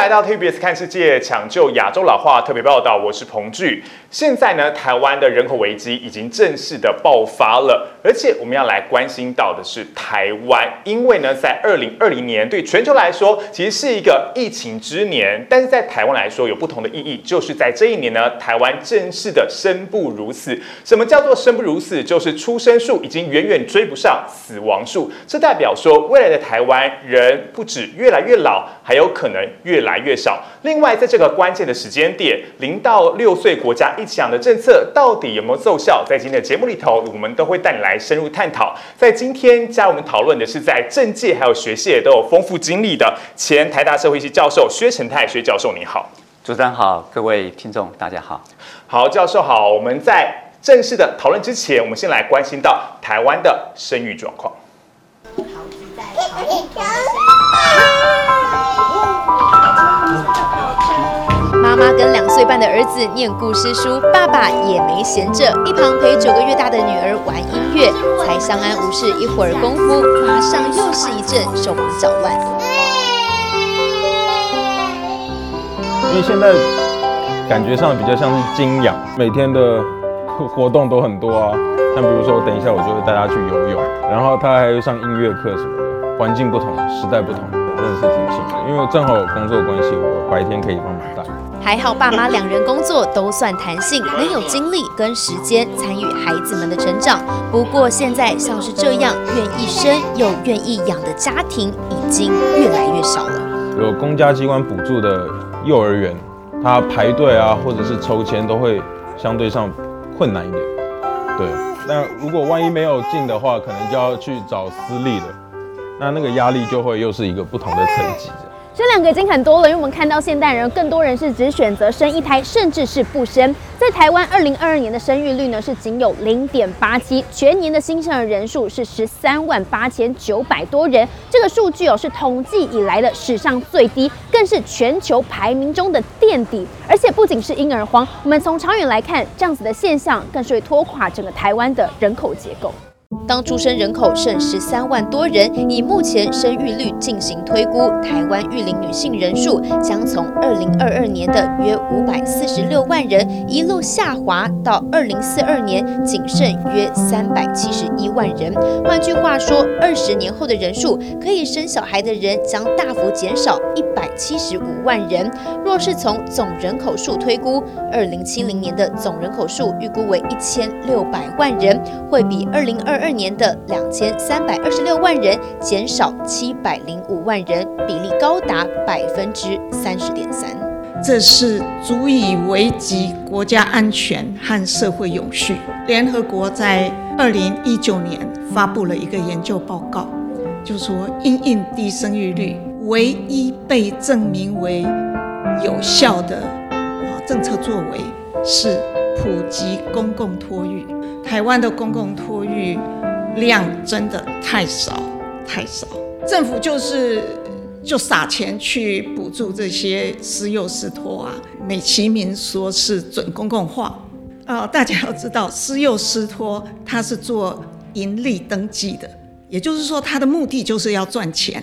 来到 TBS 看世界，抢救亚洲老化特别报道，我是彭巨。现在呢，台湾的人口危机已经正式的爆发了，而且我们要来关心到的是台湾，因为呢，在二零二零年对全球来说其实是一个疫情之年，但是在台湾来说有不同的意义，就是在这一年呢，台湾正式的生不如死。什么叫做生不如死？就是出生数已经远远追不上死亡数，这代表说未来的台湾人不止越来越老，还有可能越来越少。另外，在这个关键的时间点，零到六岁国家。一起养的政策到底有没有奏效？在今天的节目里头，我们都会带你来深入探讨。在今天加入我们讨论的是，在政界还有学界都有丰富经历的前台大社会系教授薛成泰薛教授，你好，主持人好，各位听众大家好，好教授好。我们在正式的讨论之前，我们先来关心到台湾的生育状况。妈妈跟两岁半的儿子念故事书，爸爸也没闲着，一旁陪九个月大的女儿玩音乐，才相安无事一会儿功夫，马上又是一阵手忙脚乱。因为现在感觉上比较像是精养，每天的活动都很多啊，像比如说等一下我就会带他去游泳，然后他还会上音乐课什么的，环境不同，时代不同，真的是挺幸福。因为正好有工作关系，我白天可以帮忙带。还好爸妈两人工作都算弹性，能有精力跟时间参与孩子们的成长。不过现在像是这样愿意生又愿意养的家庭已经越来越少了。有公家机关补助的幼儿园，他排队啊，或者是抽签都会相对上困难一点。对，那如果万一没有进的话，可能就要去找私立的，那那个压力就会又是一个不同的层级。这两个已经很多了，因为我们看到现代人更多人是只选择生一胎，甚至是不生。在台湾，二零二二年的生育率呢是仅有零点八七，全年的新生儿人数是十三万八千九百多人，这个数据哦是统计以来的史上最低，更是全球排名中的垫底。而且不仅是婴儿荒，我们从长远来看，这样子的现象更是会拖垮整个台湾的人口结构。当出生人口剩十三万多人，以目前生育率进行推估，台湾育龄女性人数将从二零二二年的约五百四十六万人一路下滑到二零四二年仅剩约三百七十一万人。换句话说，二十年后的人数可以生小孩的人将大幅减少一百七十五万人。若是从总人口数推估，二零七零年的总人口数预估为一千六百万人，会比二零二。二年年的两千三百二十六万人减少七百零五万人，比例高达百分之三十点三，这是足以危及国家安全和社会永续。联合国在二零一九年发布了一个研究报告，就说因应低生育率唯一被证明为有效的啊政策作为是普及公共托育。台湾的公共托育量真的太少太少，政府就是就撒钱去补助这些私幼私托啊，美其名说是准公共化啊。大家要知道，私幼私托它是做盈利登记的，也就是说它的目的就是要赚钱。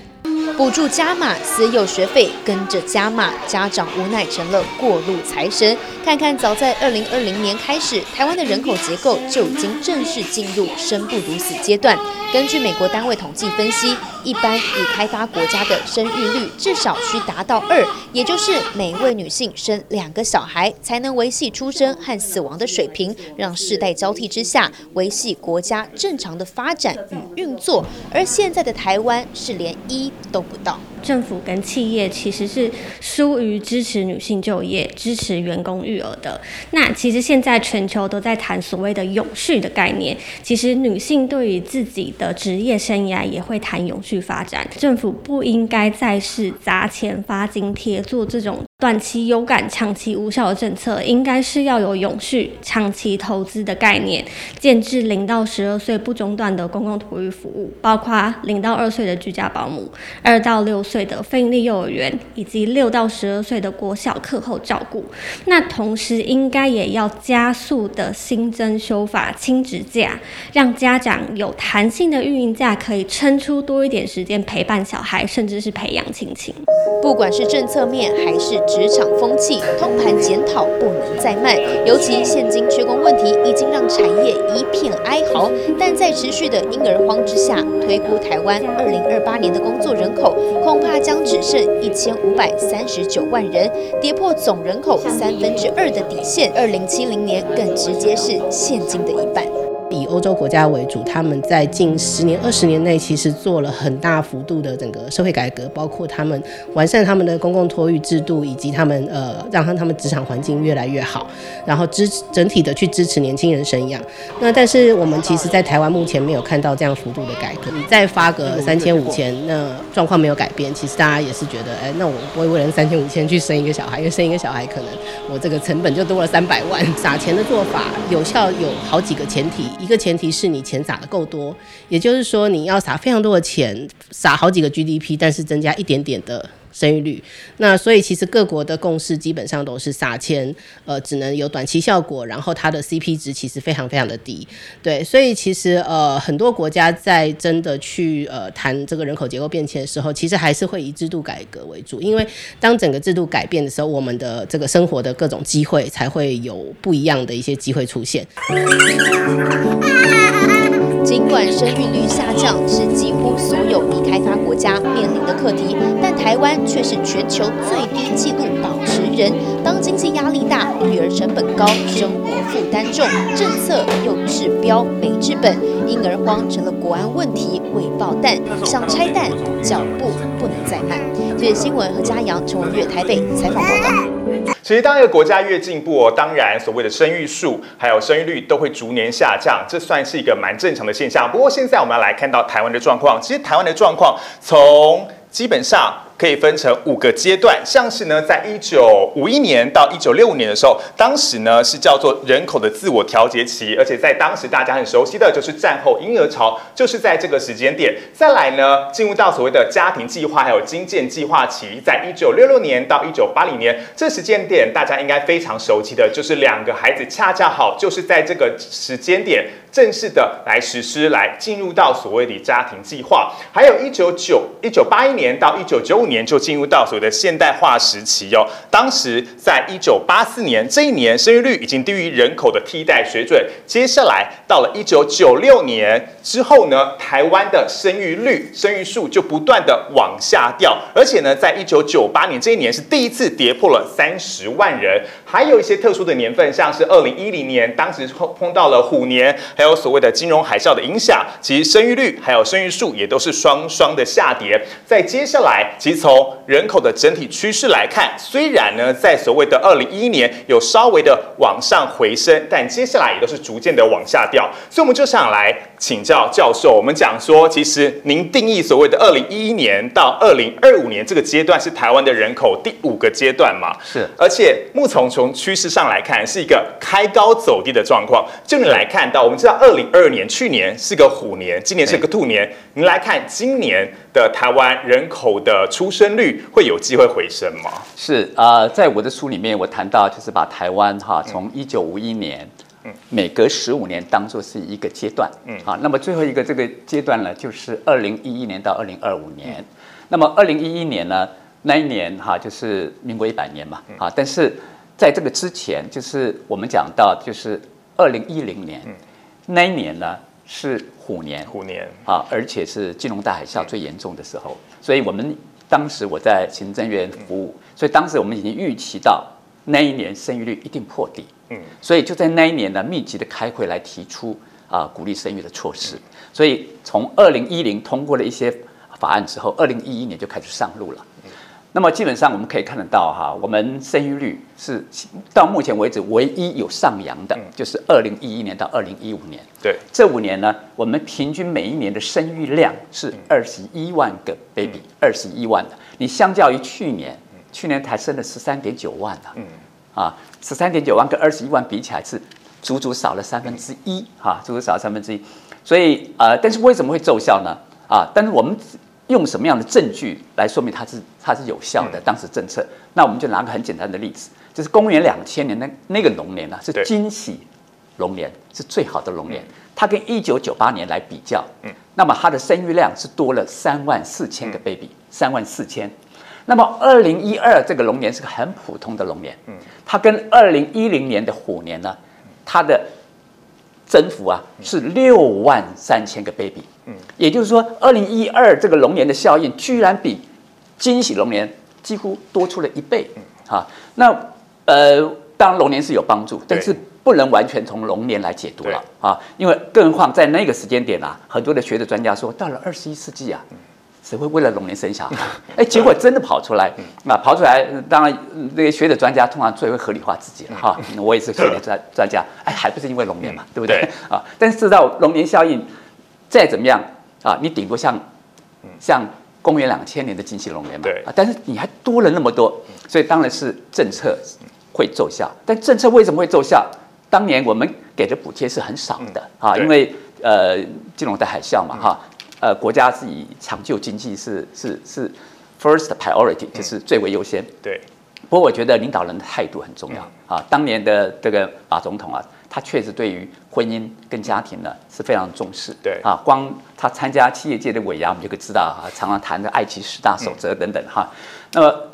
补助加码，私幼学费跟着加码，家长无奈成了过路财神。看看早在二零二零年开始，台湾的人口结构就已经正式进入生不如死阶段。根据美国单位统计分析，一般已开发国家的生育率至少需达到二，也就是每位女性生两个小孩，才能维系出生和死亡的水平，让世代交替之下维系国家正常的发展与运作。而现在的台湾是连一都做不到。政府跟企业其实是疏于支持女性就业、支持员工育儿的。那其实现在全球都在谈所谓的永续的概念，其实女性对于自己的职业生涯也会谈永续发展。政府不应该再是砸钱发津贴做这种短期有感、长期无效的政策，应该是要有永续、长期投资的概念，建制零到十二岁不中断的公共托育服务，包括零到二岁的居家保姆、二到六岁的非营利幼儿园，以及六到十二岁的国小课后照顾。那同时，应该也要加速的新增修法亲职假，让家长有弹性的育婴假，可以撑出多一点时间陪伴小孩，甚至是培养亲情。不管是政策面还是职场风气，通盘检讨不能再慢。尤其现今缺工问题已经让产业一片哀嚎，但在持续的婴儿荒之下，推估台湾二零二八年的工作人口恐怕将只剩一千五百三十九万人，跌破总人口三分之二的底线。二零七零年更直接是现今的一半。以欧洲国家为主，他们在近十年、二十年内，其实做了很大幅度的整个社会改革，包括他们完善他们的公共托育制度，以及他们呃让他们职场环境越来越好，然后支整体的去支持年轻人生养。那但是我们其实，在台湾目前没有看到这样幅度的改革。你再发个三千五千，那状况没有改变，其实大家也是觉得，哎，那我不会为了三千五千去生一个小孩，因为生一个小孩可能我这个成本就多了三百万。撒钱的做法有效有好几个前提。一个前提是你钱撒的够多，也就是说你要撒非常多的钱，撒好几个 GDP，但是增加一点点的生育率。那所以其实各国的共识基本上都是撒钱，呃，只能有短期效果，然后它的 CP 值其实非常非常的低。对，所以其实呃很多国家在真的去呃谈这个人口结构变迁的时候，其实还是会以制度改革为主，因为当整个制度改变的时候，我们的这个生活的各种机会才会有不一样的一些机会出现。尽管生育率下降是几乎所有已开发国家面临的课题，湾却是全球最低纪录保持人。当经济压力大、育儿成本高、生活负担重，政策又治标没治本，婴儿荒成了国安问题，未爆弹想拆弹，脚步不能再慢。这是新闻和嘉阳陈文月台北采访报道。其实，当一个国家越进步，当然所谓的生育数还有生育率都会逐年下降，这算是一个蛮正常的现象。不过，现在我们要来看到台湾的状况。其实，台湾的状况从基本上。可以分成五个阶段，像是呢，在一九五一年到一九六五年的时候，当时呢是叫做人口的自我调节期，而且在当时大家很熟悉的就是战后婴儿潮，就是在这个时间点。再来呢，进入到所谓的家庭计划还有经建计划期，在一九六六年到一九八零年这时间点，大家应该非常熟悉的就是两个孩子恰恰好就是在这个时间点正式的来实施，来进入到所谓的家庭计划。还有一九九一九八一年到一九九五。年就进入到所谓的现代化时期哟。当时在一九八四年这一年，生育率已经低于人口的替代水准。接下来到了一九九六年之后呢，台湾的生育率、生育数就不断的往下掉。而且呢，在一九九八年这一年是第一次跌破了三十万人。还有一些特殊的年份，像是二零一零年，当时碰碰到了虎年，还有所谓的金融海啸的影响，其实生育率还有生育数也都是双双的下跌。在接下来，其实。从人口的整体趋势来看，虽然呢，在所谓的二零一一年有稍微的往上回升，但接下来也都是逐渐的往下掉。所以我们就想来请教教授，我们讲说，其实您定义所谓的二零一一年到二零二五年这个阶段是台湾的人口第五个阶段嘛？是。而且目从从趋势上来看，是一个开高走低的状况。就你来看到，我们知道二零二二年去年是个虎年，今年是个兔年。您来看今年的台湾人口的出出生率会有机会回升吗？是啊，在我的书里面，我谈到就是把台湾哈从一九五一年，嗯，每隔十五年当做是一个阶段，嗯，好，那么最后一个这个阶段呢，就是二零一一年到二零二五年。那么二零一一年呢，那一年哈就是民国一百年嘛，啊，但是在这个之前，就是我们讲到就是二零一零年，那一年呢是虎年，虎年。啊，而且是金融大海啸最严重的时候，所以我们。当时我在行政院服务，所以当时我们已经预期到那一年生育率一定破底，嗯，所以就在那一年呢，密集的开会来提出啊鼓励生育的措施。所以从二零一零通过了一些法案之后，二零一一年就开始上路了。那么基本上我们可以看得到哈，我们生育率是到目前为止唯一有上扬的，就是二零一一年到二零一五年。对，这五年呢，我们平均每一年的生育量是二十一万个 baby，二十一万的。你相较于去年。去年才生了十三点九万啊，嗯，啊，十三点九万跟二十一万比起来是足足少了三分之一，哈，足足少了三分之一。所以呃，但是为什么会奏效呢？啊，但是我们用什么样的证据来说明它是它是有效的？当时政策，那我们就拿个很简单的例子，就是公元两千年那那个龙年呢，是金喜龙年，是最好的龙年。它跟一九九八年来比较，嗯，那么它的生育量是多了三万四千个 baby，三万四千。那么二零一二这个龙年是个很普通的龙年，嗯，它跟二零一零年的虎年呢，它的增幅啊是六万三千个 baby，嗯，也就是说二零一二这个龙年的效应居然比惊喜龙年几乎多出了一倍，啊，那呃，当然龙年是有帮助，但是。不能完全从龙年来解读了啊，因为更何况在那个时间点啊，很多的学者专家说，到了二十一世纪啊，谁会为了龙年生小孩？哎，结果真的跑出来，啊，跑出来，当然那些学者专家通常最会合理化自己了哈。我也是学者专专家，哎，还不是因为龙年嘛，对不对？啊，但是知道龙年效应再怎么样啊，你顶多像像公元两千年的惊喜龙年嘛，啊，但是你还多了那么多，所以当然是政策会奏效。但政策为什么会奏效？当年我们给的补贴是很少的啊，因为呃金融的海啸嘛哈，呃国家是以抢救经济是是是 first priority，就是最为优先。对。不过我觉得领导人的态度很重要啊。当年的这个马总统啊，他确实对于婚姻跟家庭呢是非常重视。对。啊，光他参加企业界的尾牙，我们就可以知道啊，常常谈的爱奇十大守则等等哈。那么，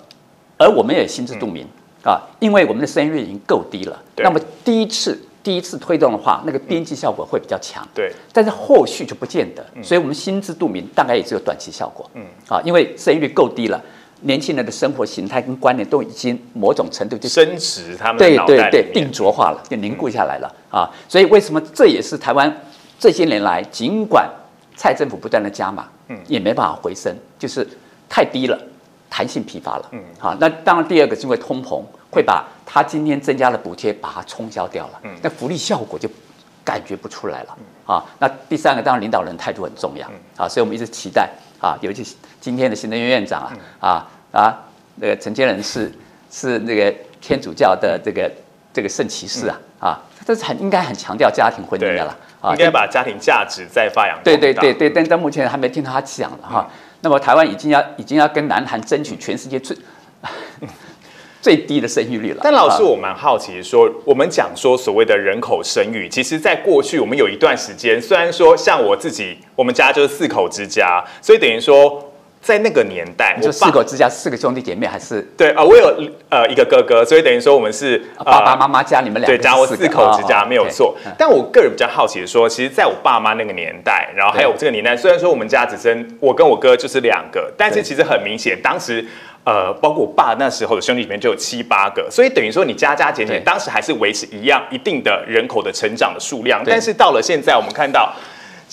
而我们也心知肚明。啊，因为我们的生育率已经够低了，那么第一次第一次推动的话，那个边际效果会比较强。对，但是后续就不见得，所以我们心知肚明，大概也只有短期效果。嗯，啊，因为生育率够低了，年轻人的生活形态跟观念都已经某种程度就升值，他们对对对定着化了，就凝固下来了啊。所以为什么这也是台湾这些年来，尽管蔡政府不断的加码，嗯，也没办法回升，就是太低了。弹性疲乏了，嗯，好，那当然第二个是因为通膨会把他今天增加的补贴把它冲销掉了，嗯，那福利效果就感觉不出来了，啊，那第三个当然领导人态度很重要，啊，所以我们一直期待啊，尤其今天的行政院院长啊，啊啊，那个陈建仁是是那个天主教的这个这个圣骑士啊，啊，这是很应该很强调家庭婚姻的了，啊，应该把家庭价值再发扬对对对对，但到目前还没听到他讲了哈。那么台湾已经要已经要跟南韩争取全世界最 最低的生育率了。但老师，我蛮好奇，说我们讲说所谓的人口生育，其实在过去我们有一段时间，虽然说像我自己，我们家就是四口之家，所以等于说。在那个年代，就四口之家，四个兄弟姐妹，还是对啊，我有呃一个哥哥，所以等于说我们是爸爸妈妈加你们两对加我四口之家没有错。但我个人比较好奇的说，其实在我爸妈那个年代，然后还有这个年代，虽然说我们家只生我跟我哥就是两个，但是其实很明显，当时呃包括我爸那时候的兄弟里面就有七八个，所以等于说你加加减减，当时还是维持一样一定的人口的成长的数量。但是到了现在，我们看到。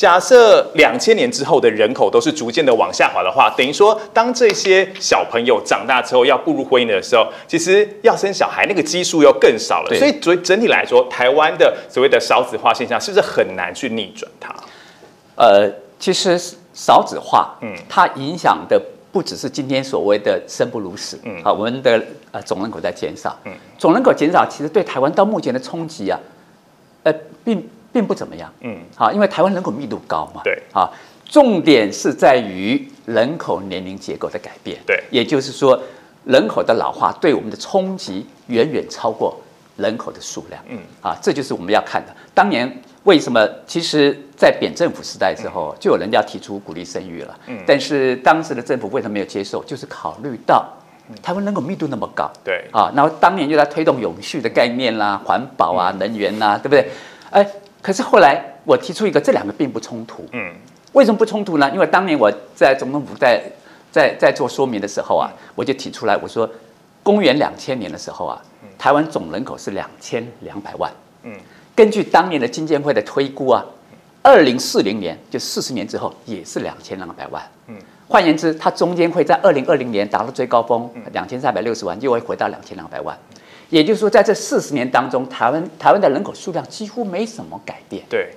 假设两千年之后的人口都是逐渐的往下滑的话，等于说，当这些小朋友长大之后要步入婚姻的时候，其实要生小孩那个基数又更少了。所以，所以整体来说，台湾的所谓的少子化现象，是不是很难去逆转它？呃，其实少子化，嗯，它影响的不只是今天所谓的生不如死，嗯，啊，我们的呃总人口在减少，嗯，总人口减少，其实对台湾到目前的冲击啊，呃，并。并不怎么样，嗯，好，因为台湾人口密度高嘛，对，啊，重点是在于人口年龄结构的改变，对，也就是说，人口的老化对我们的冲击远远超过人口的数量，嗯，啊，这就是我们要看的。当年为什么？其实，在扁政府时代之后，就有人家提出鼓励生育了，嗯，但是当时的政府为什么没有接受？就是考虑到台湾人口密度那么高，对，啊，然后当年就在推动永续的概念啦、环保啊、能源呐，对不对？哎。可是后来我提出一个，这两个并不冲突。嗯，为什么不冲突呢？因为当年我在总统府在在在做说明的时候啊，我就提出来，我说，公元两千年的时候啊，台湾总人口是两千两百万。嗯，根据当年的金监会的推估啊，二零四零年就四十年之后也是两千两百万。嗯，换言之，它中间会在二零二零年达到最高峰两千三百六十万，又会回到两千两百万。也就是说，在这四十年当中，台湾台湾的人口数量几乎没什么改变。对。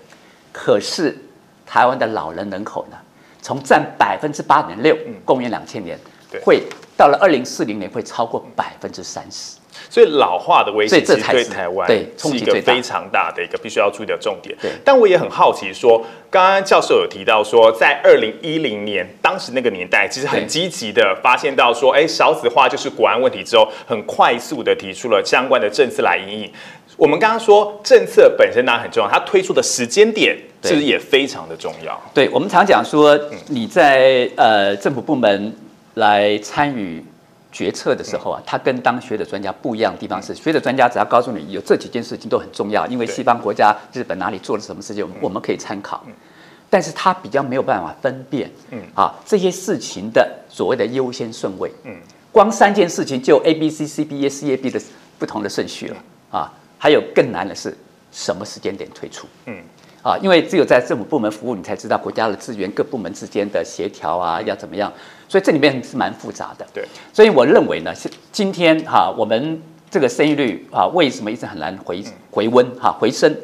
可是，台湾的老人人口呢，从占百分之八点六，公元两千年，会到到了二零四零年会超过百分之三十。所以老化的威胁其实对台湾是一个非常大的一个必须要注意的重点对。但我也很好奇说，刚刚教授有提到说，在二零一零年当时那个年代，其实很对积极的发现到说，哎，少子化就是国安问题之后，很快速的提出了相关的政策来应应。我们刚刚说政策本身当然很重要，它推出的时间点对是不是也非常的重要？对我们常讲说，你在呃政府部门来参与决策的时候啊，他跟当学者专家不一样的地方是，学者专家只要告诉你有这几件事情都很重要，因为西方国家日本哪里做了什么事情，我们可以参考。但是他比较没有办法分辨，嗯。啊这些事情的所谓的优先顺位，嗯，光三件事情就 A B C C B A C A B 的不同的顺序了啊，还有更难的是什么时间点推出，嗯。啊，因为只有在政府部门服务，你才知道国家的资源各部门之间的协调啊要怎么样，所以这里面是蛮复杂的。对，所以我认为呢，是今天哈、我们这个生育率啊，为什么一直很难回回温哈、回升？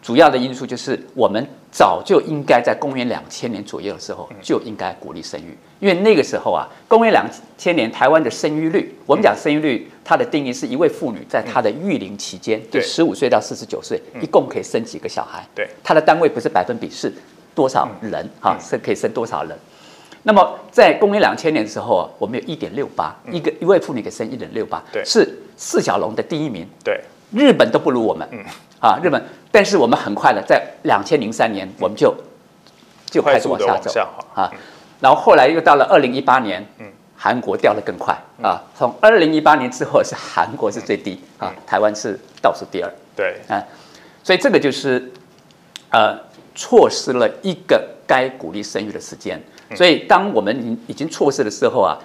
主要的因素就是我们早就应该在公元两千年左右的时候就应该鼓励生育，因为那个时候啊，公元两千年台湾的生育率，我们讲生育率，它的定义是一位妇女在她的育龄期间，十五岁到四十九岁，一共可以生几个小孩？对。它的单位不是百分比，是多少人哈、是可以生多少人？那么在公元两千年的时候啊，我们有一点六八，一个一位妇女可以生一点六八，对。是四小龙的第一名，对，日本都不如我们，啊，日本，但是我们很快的在两千零三年我们就就开始往下走啊，然后后来又到了二零一八年，嗯。韩国掉得更快啊，从二零一八年之后是韩国是最低啊，台湾是倒数第二，对，啊，所以这个就是呃错失了一个该鼓励生育的时间。所以当我们已已经错失的时候啊，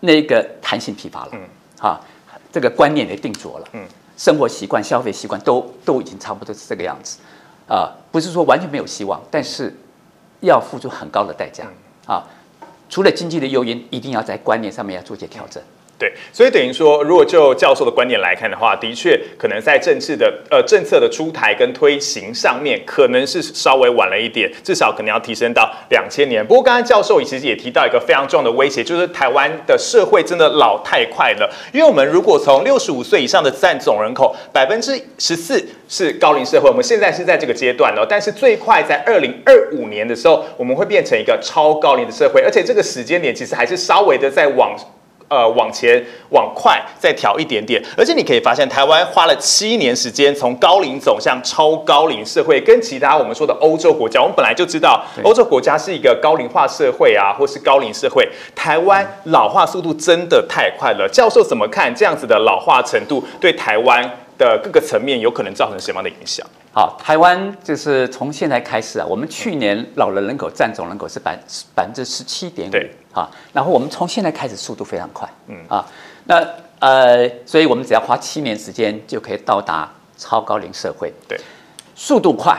那个弹性疲乏了，啊，这个观念也定着了，生活习惯、消费习惯都都已经差不多是这个样子，啊，不是说完全没有希望，但是要付出很高的代价啊。除了经济的诱因，一定要在观念上面要做些调整。对，所以等于说，如果就教授的观点来看的话，的确可能在政治的呃政策的出台跟推行上面，可能是稍微晚了一点，至少可能要提升到两千年。不过刚刚教授其实也提到一个非常重要的威胁，就是台湾的社会真的老太快了。因为我们如果从六十五岁以上的占总人口百分之十四是高龄社会，我们现在是在这个阶段哦，但是最快在二零二五年的时候，我们会变成一个超高龄的社会，而且这个时间点其实还是稍微的在往。呃，往前往快再调一点点，而且你可以发现，台湾花了七年时间从高龄走向超高龄社会，跟其他我们说的欧洲国家，我们本来就知道欧洲国家是一个高龄化社会啊，或是高龄社会，台湾老化速度真的太快了。教授怎么看这样子的老化程度对台湾的各个层面有可能造成什么样的影响？好，台湾就是从现在开始啊，我们去年老人人口占总人口是百百分之十七点五对，啊，然后我们从现在开始速度非常快，嗯啊，那呃，所以我们只要花七年时间就可以到达超高龄社会，对，速度快，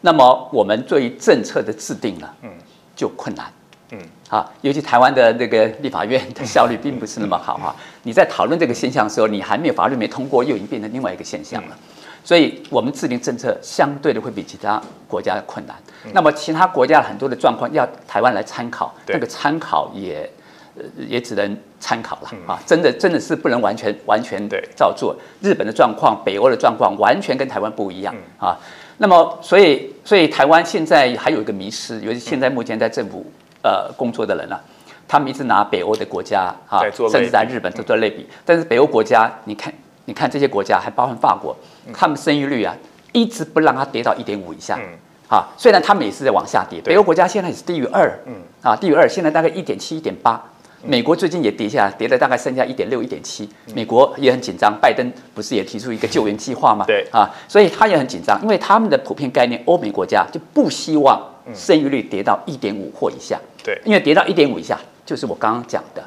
那么我们对于政策的制定呢，嗯，就困难。嗯，啊，尤其台湾的那个立法院的效率并不是那么好啊。你在讨论这个现象的时候，你还没有法律没通过，又已经变成另外一个现象了。所以，我们制定政策相对的会比其他国家困难。那么，其他国家很多的状况要台湾来参考，对那个参考也呃也只能参考了啊，真的真的是不能完全完全对照做。日本的状况、北欧的状况完全跟台湾不一样啊。那么，所以所以台湾现在还有一个迷失，尤其现在目前在政府呃工作的人啊，他们一直拿北欧的国家啊甚至在日本做做类比。但是北欧国家，你看你看这些国家，还包含法国，他们生育率啊一直不让它跌到一点五以下。啊，虽然他们也是在往下跌，北欧国家现在也是低于二，嗯，啊，低于二，现在大概一点七、一点八。美国最近也跌下来，跌了大概剩下一点六、一点七。美国也很紧张，拜登不是也提出一个救援计划吗？对啊，所以他也很紧张，因为他们的普遍概念，欧美国家就不希望生育率跌到一点五或以下。对因为跌到一点五以下，就是我刚刚讲的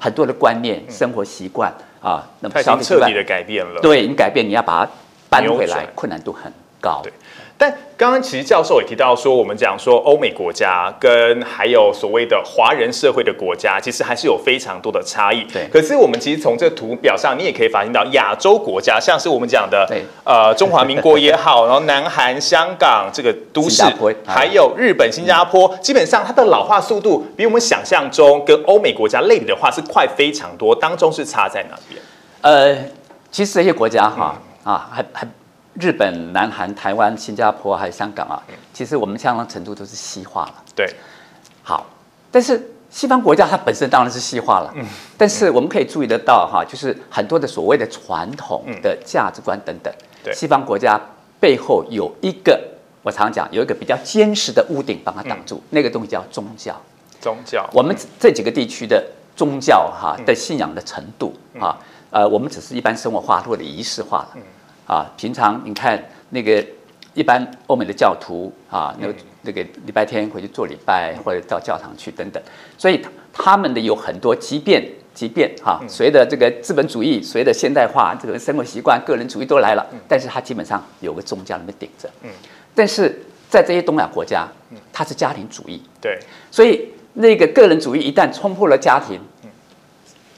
很多的观念、生活习惯啊，那么它已消费习惯经彻底的改变了。对你改变，你要把它搬回来，困难度很高。对，但刚刚其实教授也提到说，我们讲说欧美国家跟还有所谓的华人社会的国家，其实还是有非常多的差异。对。可是我们其实从这个图表上，你也可以发现到亚洲国家，像是我们讲的对。呃中华民国也好，然后南韩、香港这个都市还有日本、新加坡，基本上它的老化速度比我们想象中跟欧美国家类比的话是快非常多，当中是差在哪边？呃，其实这些国家哈啊，还还日本、南韩、台湾、新加坡还有香港啊，其实我们相当程度都是西化了。对，好，但是西方国家它本身当然是西化了，但是我们可以注意得到哈，就是很多的所谓的传统的价值观等等，对。西方国家背后有一个，我常讲有一个比较坚实的屋顶帮它挡住，那个东西叫宗教。宗教，我们这几个地区的宗教哈的信仰的程度啊，呃，我们只是一般生活化或者仪式化了啊。平常你看那个一般欧美的教徒啊，那个那个礼拜天回去做礼拜或者到教堂去等等，所以他们的有很多，即便即便哈，随着这个资本主义，随着现代化，这个生活习惯、个人主义都来了，但是他基本上有个宗教那么顶着。但是在这些东亚国家，他是家庭主义，对，所以那个个人主义一旦冲破了家庭，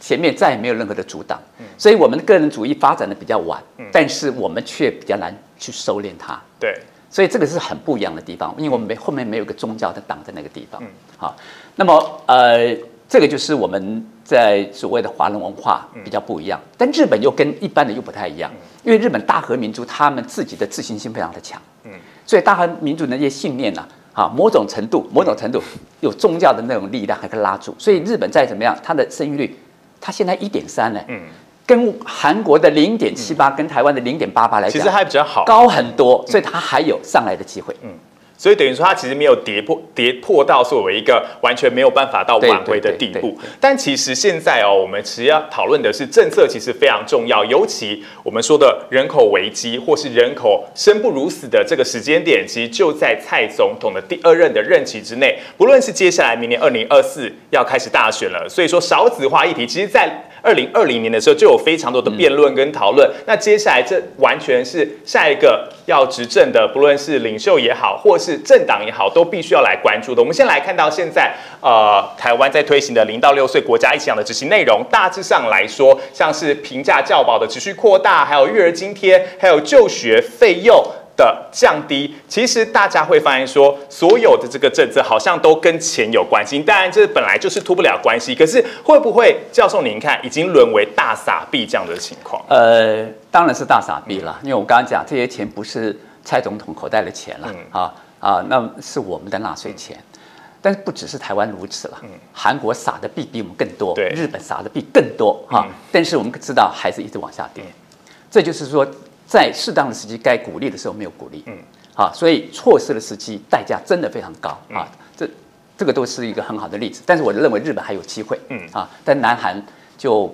前面再也没有任何的阻挡。所以我们的个人主义发展的比较晚，但是我们却比较难去收敛它。对，所以这个是很不一样的地方，因为我们没后面没有一个宗教的挡在那个地方。好，那么呃，这个就是我们在所谓的华人文化比较不一样，但日本又跟一般的又不太一样，因为日本大和民族他们自己的自信心非常的强。所以大和民族的那些信念呢、啊，某种程度，某种程度有宗教的那种力量还可以拉住。所以日本再怎么样，它的生育率，它现在一点三呢，嗯跟韩国的零点七八，跟台湾的零点八八来讲，其实还比较好。高很多，所以它还有上来的机会。所以等于说，它其实没有跌破跌破到作为一个完全没有办法到挽回的地步。但其实现在哦，我们其实要讨论的是政策，其实非常重要。尤其我们说的人口危机，或是人口生不如死的这个时间点，其实就在蔡总统的第二任的任期之内。不论是接下来明年二零二四要开始大选了，所以说少子化议题，其实在二零二零年的时候就有非常多的辩论跟讨论。那接下来这完全是下一个要执政的，不论是领袖也好，或是政党也好，都必须要来关注的。我们先来看到现在，呃，台湾在推行的零到六岁国家一起养的执行内容，大致上来说，像是平价教保的持续扩大，还有育儿津贴，还有就学费用。的降低，其实大家会发现说，所有的这个政策好像都跟钱有关系。当然，这本来就是脱不了关系。可是会不会，教授您看，已经沦为大傻币这样的情况？呃，当然是大傻逼了，因为我刚刚讲这些钱不是蔡总统口袋的钱了、啊啊，那是我们的纳税钱。但是不只是台湾如此了，韩国撒的币比我们更多，对日本撒的币更多哈、但是我们知道还是一直往下跌，这就是说在适当的时机该鼓励的时候没有鼓励，嗯，好，所以错失的时机代价真的非常高。啊，这这个都是一个很好的例子。但是我认为日本还有机会，嗯。啊，但南韩就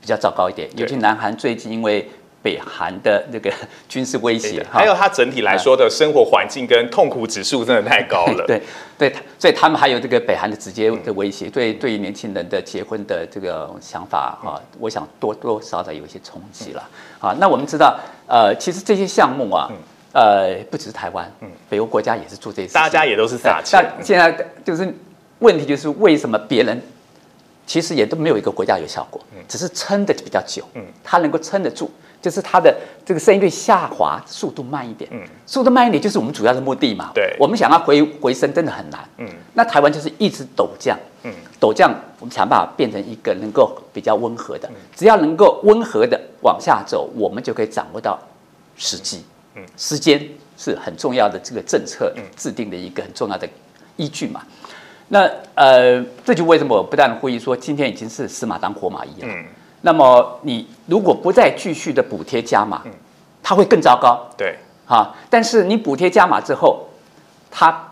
比较糟糕一点，尤其南韩最近因为北韩的那个军事威胁，哈。还有它整体来说的生活环境跟痛苦指数真的太高了。对 对，所以他们还有这个北韩的直接的威胁，对对于年轻人的结婚的这个想法啊，我想多多少少有一些冲击了啊。那我们知道，呃，其实这些项目啊，呃，不只是台湾，嗯。北欧国家也是做这些事情，大家也都是撒对钱。那现在就是问题就是为什么别人其实也都没有一个国家有效果，只是撑的比较久，嗯，他能够撑得住，就是它的这个生育率下滑速度慢一点，嗯，速度慢一点就是我们主要的目的嘛，对。我们想要回回升真的很难，嗯，那台湾就是一直陡降，嗯，陡降，我们想办法变成一个能够比较温和的，只要能够温和的往下走，我们就可以掌握到时机，嗯，时间是很重要的这个政策制定的一个很重要的依据嘛。那呃，这就为什么我不断呼吁说，今天已经是死马当活马医了。嗯那么你如果不再继续的补贴加码，它会更糟糕。对，啊。但是你补贴加码之后，它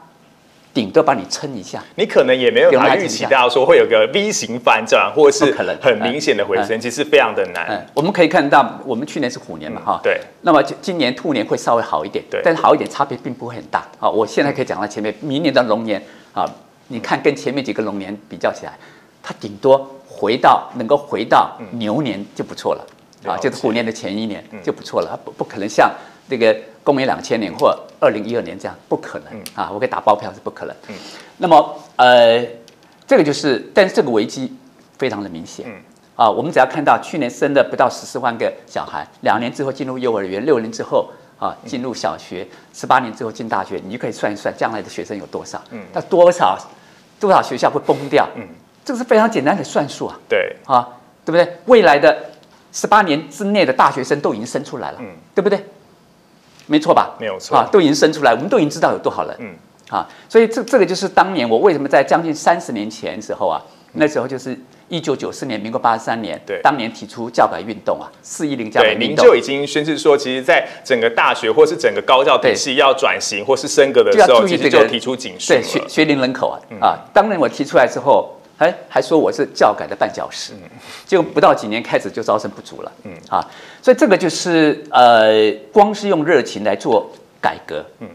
顶多帮你撑一下，你可能也没有办法预期到说会有个 V 型反转，或者是可能。很明显的回升，其实非常的难。嗯，我们可以看到，我们去年是虎年嘛，哈、对，那么今今年兔年会稍微好一点，对。但是好一点差别并不会很大。啊。我现在可以讲到前面，明年的龙年啊，你看跟前面几个龙年比较起来，它顶多回到能够回到牛年就不错了。啊，就是虎年的前一年就不错了，它不不可能像那个公元两千年或二零一二年这样，不可能啊！我可以打包票是不可能。那么呃，这个就是，但是这个危机非常的明显。啊，我们只要看到去年生的不到十四万个小孩，两年之后进入幼儿园，六年之后啊进入小学，十八年之后进大学，你就可以算一算将来的学生有多少。嗯，那多少多少学校会崩掉？嗯，这个是非常简单的算术啊。对，啊，对不对？未来的十八年之内的大学生都已经生出来了，嗯，对不对？没错吧？没有错啊，都已经生出来，我们都已经知道有多少人。嗯，啊，所以这这个就是当年我为什么在将近三十年前时候啊，那时候就是。一九九四年，民国八十三年，对，当年提出教改运动啊，四一零教改运动，您就已经宣示说，其实，在整个大学或是整个高教体系要转型或是升格的时候，其实就提出警示对学学龄人口啊啊，当年我提出来之后，哎，还说我是教改的绊脚石，就不到几年开始就招生不足了，嗯啊，所以这个就是呃，光是用热情来做改革，嗯，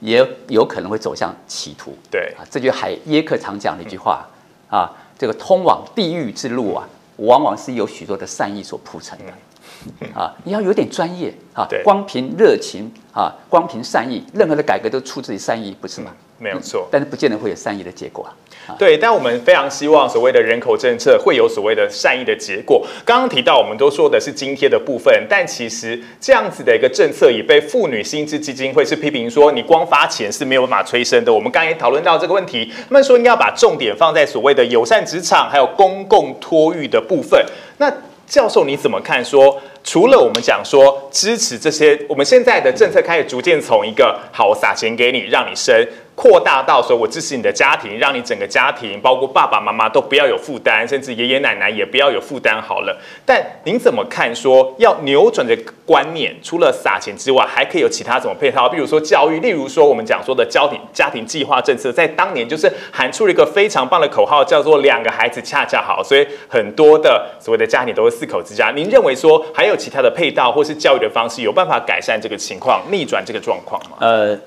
也有可能会走向歧途，对啊，这就海耶克常讲的一句话啊。这个通往地狱之路啊，往往是有许多的善意所铺成的，啊，你要有点专业啊，光凭热情啊，光凭善意，任何的改革都出自于善意，不是吗？没有错，但是不见得会有善意的结果啊。对，但我们非常希望所谓的人口政策会有所谓的善意的结果。刚刚提到，我们都说的是津贴的部分，但其实这样子的一个政策也被妇女薪资基金会是批评说，你光发钱是没有办法催生的。我们刚刚也讨论到这个问题，他们说应该要把重点放在所谓的友善职场还有公共托育的部分。那教授你怎么看？说除了我们讲说支持这些，我们现在的政策开始逐渐从一个好我撒钱给你让你生。扩大到说，我支持你的家庭，让你整个家庭，包括爸爸妈妈都不要有负担，甚至爷爷奶奶也不要有负担好了。但您怎么看？说要扭转的观念，除了撒钱之外，还可以有其他什么配套？比如说教育，例如说我们讲说的家庭家庭计划政策，在当年就是喊出了一个非常棒的口号，叫做“两个孩子恰恰好”，所以很多的所谓的家庭都是四口之家。您认为说还其他的配套或是教育的方式，有办法改善这个情况，逆转这个状况吗？呃。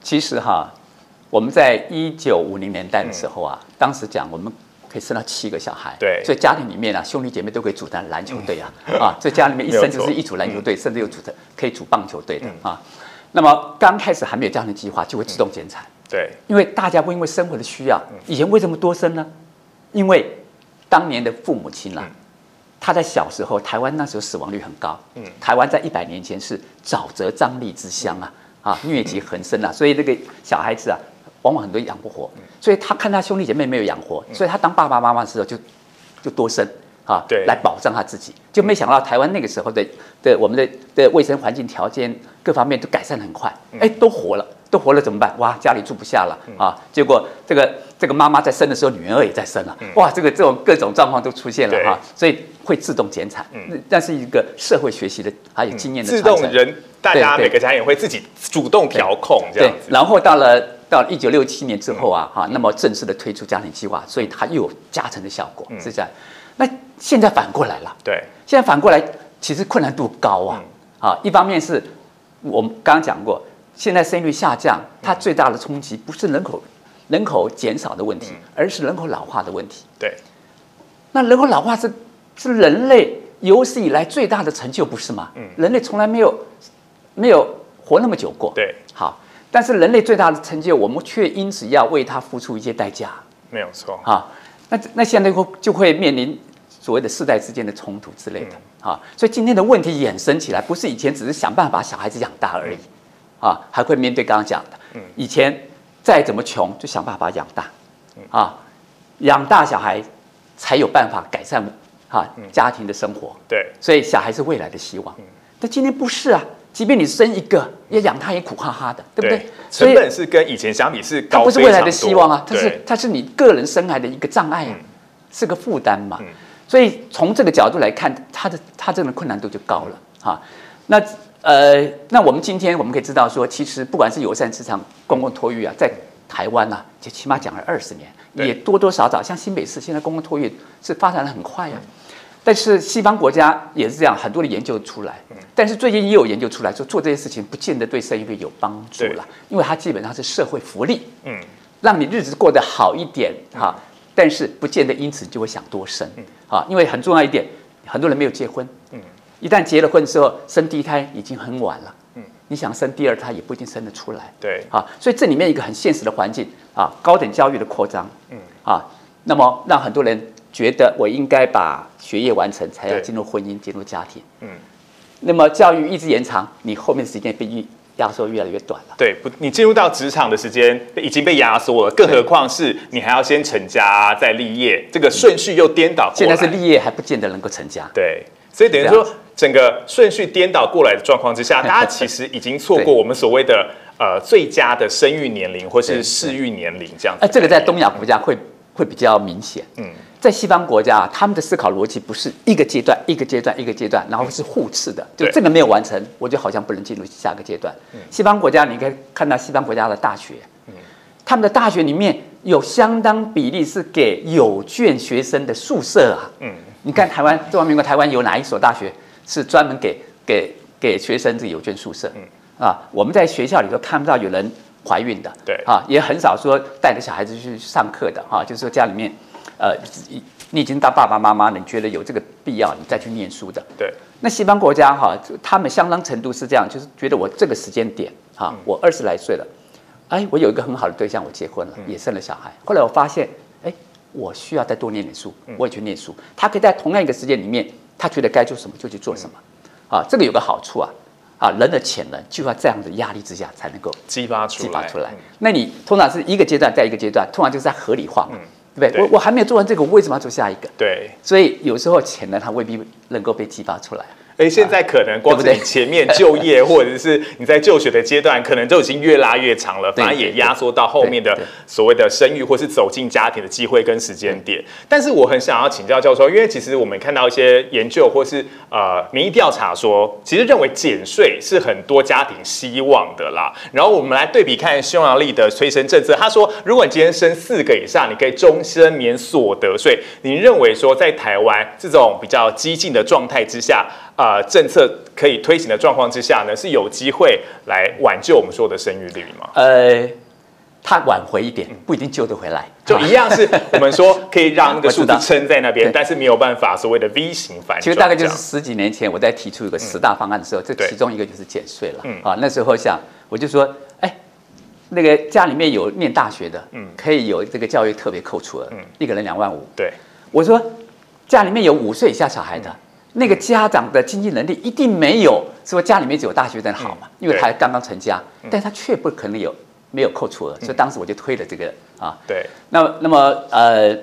其实哈，我们在一九五零年代的时候啊，当时讲我们可以生到七个小孩，对，所以家庭里面啊，兄弟姐妹都可以组成篮球队啊，啊，这家里面一生就是一组篮球队，甚至有组成可以组棒球队的啊。那么刚开始还没有家庭计划，就会自动减产，对，因为大家会因为生活的需要，以前为什么多生呢？因为当年的父母亲啦，他在小时候，台湾那时候死亡率很高，嗯，台湾在一百年前是沼泽瘴疠之乡啊。啊，疟疾横生啊，所以那个小孩子啊，往往很多养不活，所以他看他兄弟姐妹没有养活，所以他当爸爸妈妈的时候就就多生啊，对，来保障他自己，就没想到台湾那个时候的的我们的的卫生环境条件各方面都改善很快，哎，都活了，都活了怎么办？哇，家里住不下了啊，结果这个这个妈妈在生的时候，女儿也在生了，哇，这个这种各种状况都出现了哈，所以会自动减产，嗯，但是一个社会学习的还有经验的自动人。大家每个家庭会自己主动调控这样子，然后到了到一九六七年之后啊，哈，那么正式的推出家庭计划，所以它又有加成的效果，是这样。那现在反过来了，对，现在反过来其实困难度高啊，啊，一方面是我们刚刚讲过，现在生育率下降，它最大的冲击不是人口人口减少的问题，而是人口老化的问题。对，那人口老化是是人类有史以来最大的成就，不是吗？嗯，人类从来没有。没有活那么久过，对，好，但是人类最大的成就，我们却因此要为它付出一些代价，没有错，哈，那那现在会就会面临所谓的世代之间的冲突之类的，啊，所以今天的问题衍生起来，不是以前只是想办法把小孩子养大而已，啊，还会面对刚刚讲的，嗯，以前再怎么穷就想办法养大，啊，养大小孩才有办法改善哈家庭的生活，对，所以小孩是未来的希望，但今天不是啊。即便你生一个，也养他也苦哈哈的，对。不对？成本是跟以前相比是高，不是未来的希望啊，它是它是你个人生孩的一个障碍啊，是个负担嘛。所以从这个角度来看，它的它这种困难度就高了哈。那呃，那我们今天我们可以知道说，其实不管是友善市场、公共托育啊，在台湾呢，就起码讲了二十年，也多多少少像新北市现在公共托育是发展的很快呀。但是西方国家也是这样，很多的研究出来。但是最近也有研究出来说，做这些事情不见得对生育率有帮助了，因为它基本上是社会福利，嗯，让你日子过得好一点哈。但是不见得因此就会想多生，啊，因为很重要一点，很多人没有结婚，嗯，一旦结了婚之后，生第一胎已经很晚了。嗯，你想生第二胎也不一定生得出来。对，啊，所以这里面一个很现实的环境啊，高等教育的扩张，嗯，啊，那么让很多人觉得我应该把学业完成，才要对。进入婚姻、进入家庭。嗯，那么教育一直延长，你后面的时间被压压缩越来越短了。对，不，你进入到职场的时间已经被压缩了，更何况是你还要先成家再立业，这个顺序又颠倒过来。现在是立业还不见得能够成家。对，所以等于说整个顺序颠倒过来的状况之下，大家其实已经错过我们所谓的呃最佳的生育年龄或是对适育年龄这样子。哎，这个在东亚国家会会比较明显。嗯，在西方国家啊，他们的思考逻辑不是一个阶段一个阶段一个阶段，然后是互斥的，就这个没有完成，我就好像不能进入下个阶段。西方国家你可以看到西方国家的大学，他们的大学里面有相当比例是给有眷学生的宿舍啊。嗯，你看台湾中华民国台湾有哪一所大学是专门给给给学生这有眷宿舍？嗯，啊，我们在学校里头看不到有人怀孕的，对。啊，也很少说带着小孩子去上课的，哈、就是说家里面，呃，你你已经当爸爸妈妈了，你觉得有这个必要，你再去念书的。对，那西方国家哈，就他们相当程度是这样，就是觉得我这个时间点哈，我二十来岁了，哎，我有一个很好的对象，我结婚了，也生了小孩。后来我发现，哎，我需要再多念点书，我也去念书。他可以在同样一个时间里面，他觉得该做什么就去做什么，啊，这个有个好处啊，啊，人的潜能就要这样的压力之下才能够激发出来，激发出来嗯。那你通常是一个阶段在一个阶段，通常就是在合理化嘛，对不对？对我我还没有做完这个，我为什么要做下一个？对。所以有时候潜能它未必能够被激发出来。而现在可能光是你前面就业或者是你在就学的阶段，可能就已经越拉越长了，反而也压缩到后面的所谓的生育或是走进家庭的机会跟时间点。但是我很想要请教教授，因为其实我们看到一些研究或是呃民意调查说，其实认为减税是很多家庭希望的啦。然后我们来对比看匈牙利的催生政策，他说，如果你今天生四个以上，你可以终身免所得税。你认为说在台湾这种比较激进的状态之下，呃，政策可以推行的状况之下呢，是有机会来挽救我们说的生育率吗？呃，它挽回一点不一定救得回来，就一样是我们说可以让那个 数字撑在那边，但是没有办法所谓的 V 型反转。其实大概就是十几年前我在提出一个十大方案的时候，这其中一个就是减税了。嗯啊，那时候想我就说，哎，那个家里面有念大学的，嗯可以有这个教育特别扣除额，嗯一个人两万五。对我说家里面有五岁以下小孩的。那个家长的经济能力一定没有说家里面只有大学生好嘛，因为他刚刚成家，但他却不可能有没有扣除额，所以当时我就推了这个啊，对那，那么呃，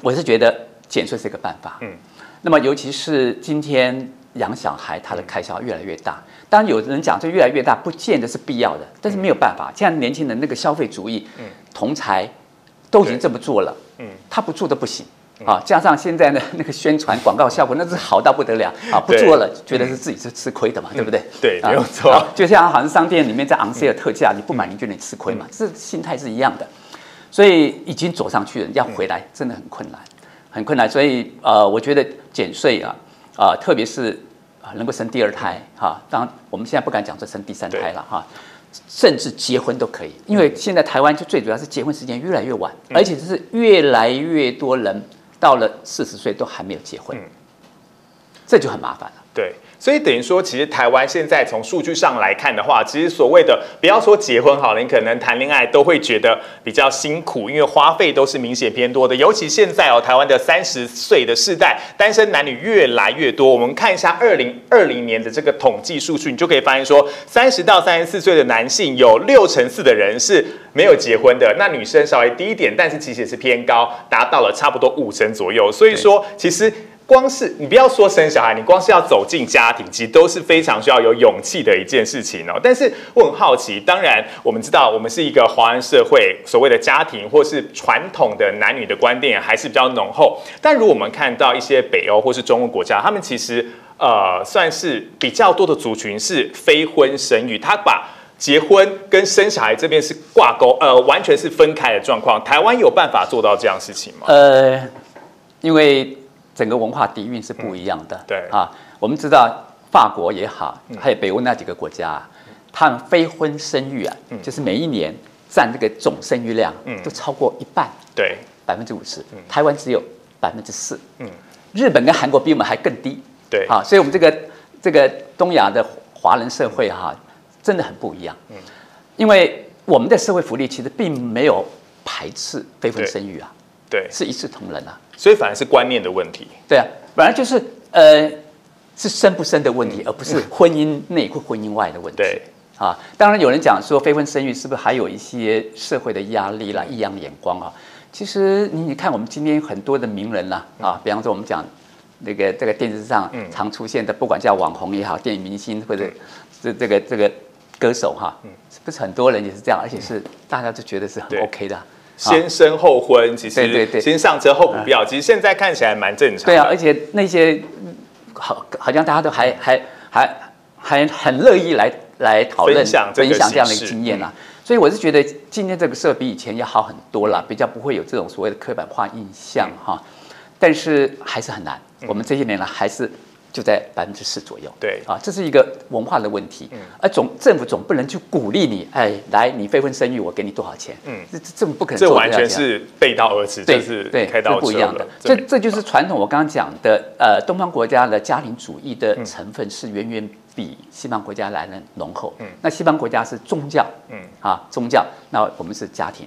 我是觉得减税是一个办法。嗯嗯，那么尤其是今天养小孩，他的开销越来越大。当然，有人讲这越来越大，不见得是必要的，但是没有办法。现在年轻人那个消费主义，嗯同才都已经这么做了，嗯他不做都不行。啊，加上现在的那个宣传广告效果，那是好到不得了啊！不做了，觉得是自己是吃亏的嘛，对不对？对啊没有错啊就像好像商店里面在昂 sale 特价，你不买你就得吃亏嘛，这心态是一样的。所以已经走上去了，要回来真的很困难，很困难。所以呃，我觉得减税啊，啊、特别是啊能够生第二胎哈、当然我们现在不敢讲说生第三胎了哈、甚至结婚都可以，因为现在台湾就最主要是结婚时间越来越晚，而且是越来越多人到了四十岁都还没有结婚，嗯这就很麻烦了。对，所以等于说，其实台湾现在从数据上来看的话，其实所谓的不要说结婚好了，你可能谈恋爱都会觉得比较辛苦，因为花费都是明显偏多的。尤其现在哦，台湾的三十岁的世代单身男女越来越多。我们看一下二零二零年的这个统计数据，你就可以发现说，三十到三十四岁的男性有六成四的人是没有结婚的，那女生稍微低一点，但是其实也是偏高，达到了差不多五成左右。所以说，其实。光是你不要说生小孩，你光是要走进家庭，其实都是非常需要有勇气的一件事情哦。但是我很好奇，当然我们知道我们是一个华人社会，所谓的家庭或是传统的男女的观念还是比较浓厚。但如果我们看到一些北欧或是中欧国家，他们其实呃算是比较多的族群是非婚生育，他把结婚跟生小孩这边是挂钩，呃，完全是分开的状况。台湾有办法做到这样事情吗？呃，因为整个文化底蕴是不一样的。对啊，我们知道法国也好，还有北欧那几个国家啊，他们非婚生育啊，就是每一年占这个总生育量嗯都超过一半，对，百分之五十。台湾只有百分之四。嗯日本跟韩国比我们还更低。对啊，所以我们这个这个东亚的华人社会哈、真的很不一样。嗯，因为我们的社会福利其实并没有排斥非婚生育啊，对，是一视同仁啊。所以反而是观念的问题。对啊，本来就是呃是生不生的问题，而不是婚姻内或婚姻外的问题。对啊，当然有人讲说非婚生育是不是还有一些社会的压力啦、异样眼光啊？其实你你看我们今天很多的名人啦啊，比方说我们讲那个这个电视上常出现的，不管叫网红也好，电影明星或者这这个这个歌手哈，是不是很多人也是这样，而且是大家都觉得是很 OK 的啊。先生后婚，其实对对对先上车后补票，其实现在看起来蛮正常的。对啊，而且那些嗯好，好像大家都还还还还很乐意来来讨论分享这个分享这样的一个经验啊。所以我是觉得今天这个社会比以前要好很多了，比较不会有这种所谓的刻板化印象哈。但是还是很难，我们这些年来还是就在百分之四左右。对啊，这是一个文化的问题。嗯而总政府总不能去鼓励你，哎，来你非婚生育，我给你多少钱？嗯这这这么不可能这做得下去啊完全是背道而驰，对这是对，开倒不一样的了。这这就是传统我刚刚讲的，呃，东方国家的家庭主义的成分是远远比西方国家来的浓厚。嗯，那西方国家是宗教，嗯啊，宗教，那我们是家庭。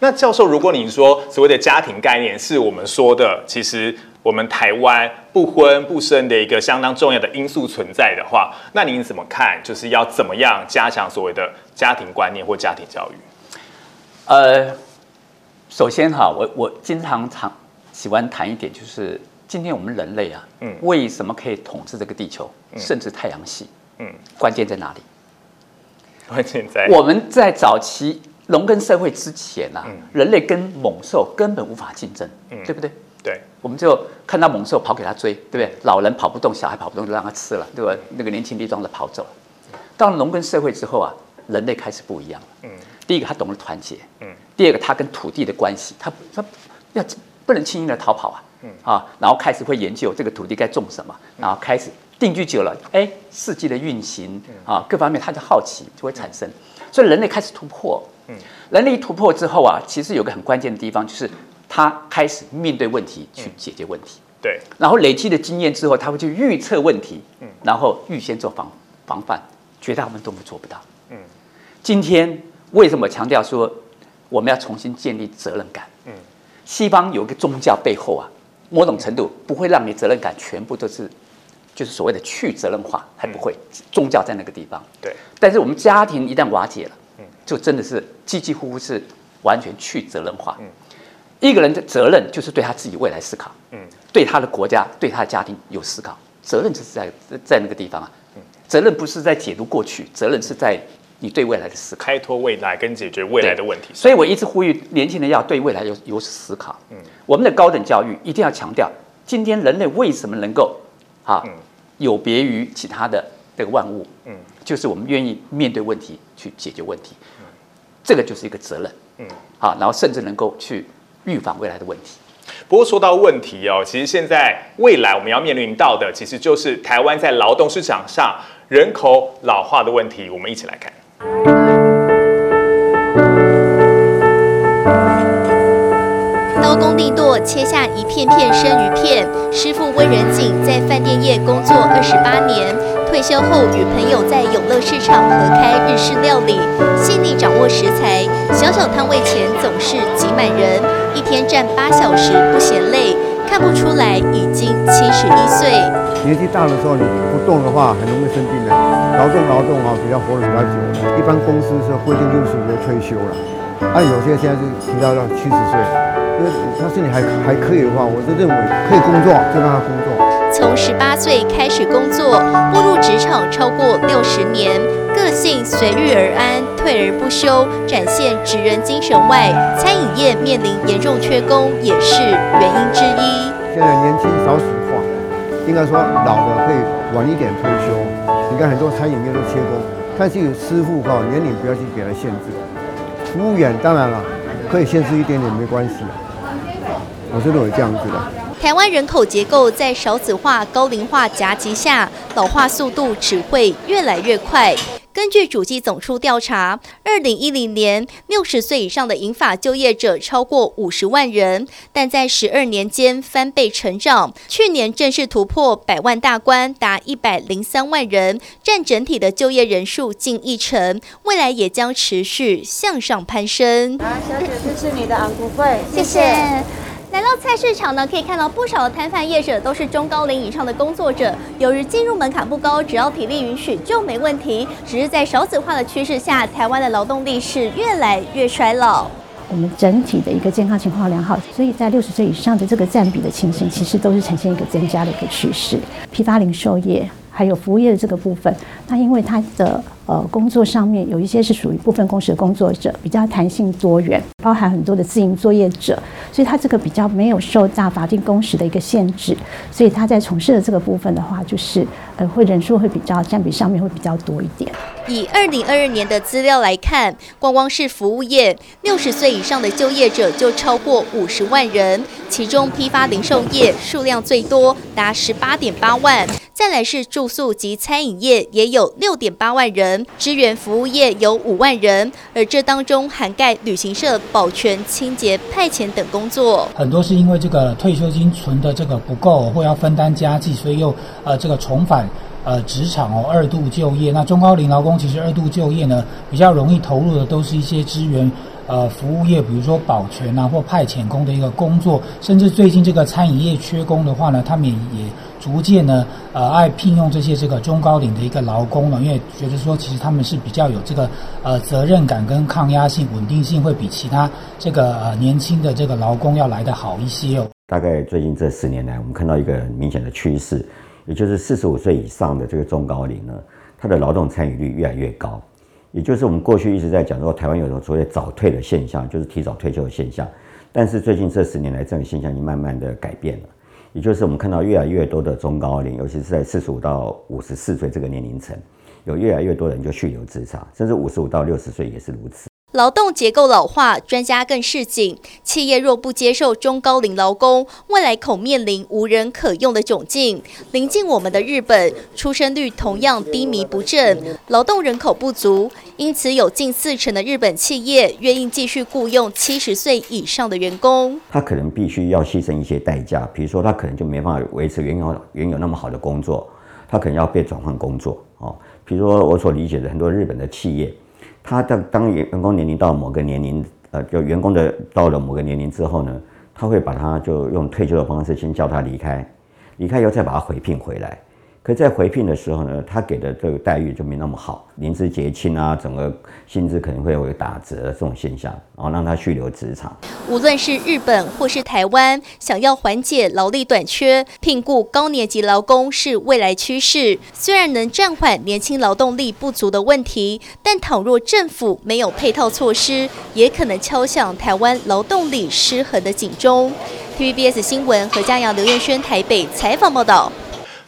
那教授，如果你说所谓的家庭概念是我们说的，其实我们台湾不婚不生的一个相当重要的因素存在的话，那您怎么看？就是要怎么样加强所谓的家庭观念或家庭教育？呃，首先哈，我我经常常喜欢谈一点，就是今天我们人类啊，嗯为什么可以统治这个地球，甚至太阳系？嗯，关键在哪里？关键在我们在早期农耕社会之前啊，人类跟猛兽根本无法竞争，对不对？对我们就看到猛兽跑给他追，对不对？老人跑不动，小孩跑不动，就让他吃了，对吧？那个年轻力壮的跑走了。到了农耕社会之后啊，人类开始不一样了。嗯第一个，他懂得团结。嗯第二个，他跟土地的关系，他他要不能轻易的逃跑啊。嗯啊，然后开始会研究这个土地该种什么，然后开始定居久了，哎，四季的运行啊，各方面他就好奇就会产生，所以人类开始突破。嗯人类一突破之后啊，其实有个很关键的地方，就是他开始面对问题去解决问题，对。然后累积的经验之后，他会去预测问题，嗯。然后预先做防防范，绝大部分都做不到。嗯。今天为什么强调说我们要重新建立责任感？嗯。西方有一个宗教背后啊，某种程度不会让你责任感全部都是，就是所谓的去责任化，还不会。宗教在那个地方，对。但是我们家庭一旦瓦解了，嗯。就真的是几几乎乎是完全去责任化。一个人的责任就是对他自己未来思考，嗯对他的国家、对他的家庭有思考。责任就是在在那个地方啊，责任不是在解读过去，责任是在你对未来的思考。开拓未来跟解决未来的问题。所以我一直呼吁年轻人要对未来有有思考。嗯，我们的高等教育一定要强调，今天人类为什么能够啊嗯有别于其他的这个万物？嗯就是我们愿意面对问题去解决问题，嗯这个就是一个责任。嗯，好，然后甚至能够去预防未来的问题。不过说到问题哦，其实现在未来我们要面临到的，其实就是台湾在劳动市场上人口老化的问题。我们一起来看。刀工定剁，切下一片片生鱼片。师傅温仁景在饭店业工作二十八年，退休后与朋友在永乐市场合开日式料理，细腻掌握食材，小小摊位前总是挤满人，一天站八小时不嫌累，看不出来已经七十一岁。年纪大的时候，你不动的话，很容易生病的。劳动劳动啊，比较活得比较久。一般公司是规定六十五岁退休了，啊，有些现在是提到到七十岁，因为他身体还还可以的话，我就认为可以工作就让他工作。从十八岁开始工作，步入职场超过六十年，个性随遇而安，退而不休，展现职人精神外，餐饮业面临严重缺工也是原因之一。现在年轻少子化，应该说老的可以晚一点退休。你看很多餐饮业都缺工，但是有师傅哈，年龄不要去给他限制。服务员当然了，可以限制一点点没关系，我是认为这样子的。台湾人口结构在少子化、高龄化夹击下，老化速度只会越来越快。根据主计总处调查，二零一零年六十岁以上的银发就业者超过五十万人，但在十二年间翻倍成长，去年正式突破百万大关，达一百零三万人，占整体的就业人数近一成，未来也将持续向上攀升。啊，小姐，这是你的昂贵费，谢谢。来到菜市场呢，可以看到不少的摊贩业者都是中高龄以上的工作者。由于进入门槛不高，只要体力允许就没问题。只是在少子化的趋势下，台湾的劳动力是越来越衰老。我们整体的一个健康情况良好，所以在六十岁以上的这个占比的情形，其实都是呈现一个增加的一个趋势。批发零售业还有服务业的这个部分，那因为它的呃工作上面有一些是属于部分工时的工作者，比较弹性多元，包含很多的自营作业者，所以它这个比较没有受到法定工时的一个限制，所以他在从事的这个部分的话，就是呃会人数会比较占比上面会比较多一点。以二零二二年的资料来看，光光是服务业，六十岁以上的就业者就超过五十万人，其中批发零售业数量最多，达十八点八万。再来是住宿及餐饮业，也有六点八万人；支援服务业有五万人，而这当中涵盖旅行社、保全、清洁、派遣等工工作。很多是因为这个退休金存的这个不够，或要分担家计，所以又呃这个重返。呃，职场哦，二度就业。那中高龄劳工其实二度就业呢，比较容易投入的都是一些资源呃服务业，比如说保全啊或派遣工的一个工作。甚至最近这个餐饮业缺工的话呢，他们也逐渐呢呃爱聘用这些这个中高龄的一个劳工了，因为觉得说其实他们是比较有这个呃责任感跟抗压性、稳定性，会比其他这个呃年轻的这个劳工要来得好一些哦。大概最近这十年来，我们看到一个明显的趋势。也就是四十五岁以上的这个中高龄呢，他的劳动参与率越来越高。也就是我们过去一直在讲说，台湾有种所谓早退的现象，就是提早退休的现象。但是最近这十年来，这种现象已经慢慢的改变了。也就是我们看到越来越多的中高龄，尤其是在四十五到五十四岁这个年龄层，有越来越多人就去留职场，甚至五十五到六十岁也是如此。劳动结构老化，专家更示警：企业若不接受中高龄劳工，未来恐面临无人可用的窘境。临近我们的日本，出生率同样低迷不振，劳动人口不足，因此有近四成的日本企业愿意继续雇佣七十岁以上的员工。他可能必须要牺牲一些代价，比如说他可能就没办法维持原有原有那么好的工作，他可能要被转换工作哦。比如说我所理解的很多日本的企业。他的当员员工年龄到某个年龄，呃，就员工的到了某个年龄之后呢，他会把他就用退休的方式先叫他离开，离开以后再把他回聘回来。可在回聘的时候呢，他给的这个待遇就没那么好，临时结清啊，整个薪资可能会有打折这种现象，然后让他续留职场。无论是日本或是台湾，想要缓解劳力短缺，聘雇高年级劳工是未来趋势。虽然能暂缓年轻劳动力不足的问题，但倘若政府没有配套措施，也可能敲响台湾劳动力失衡的警钟。TVBS 新闻何家阳、刘彦轩台北采访报道。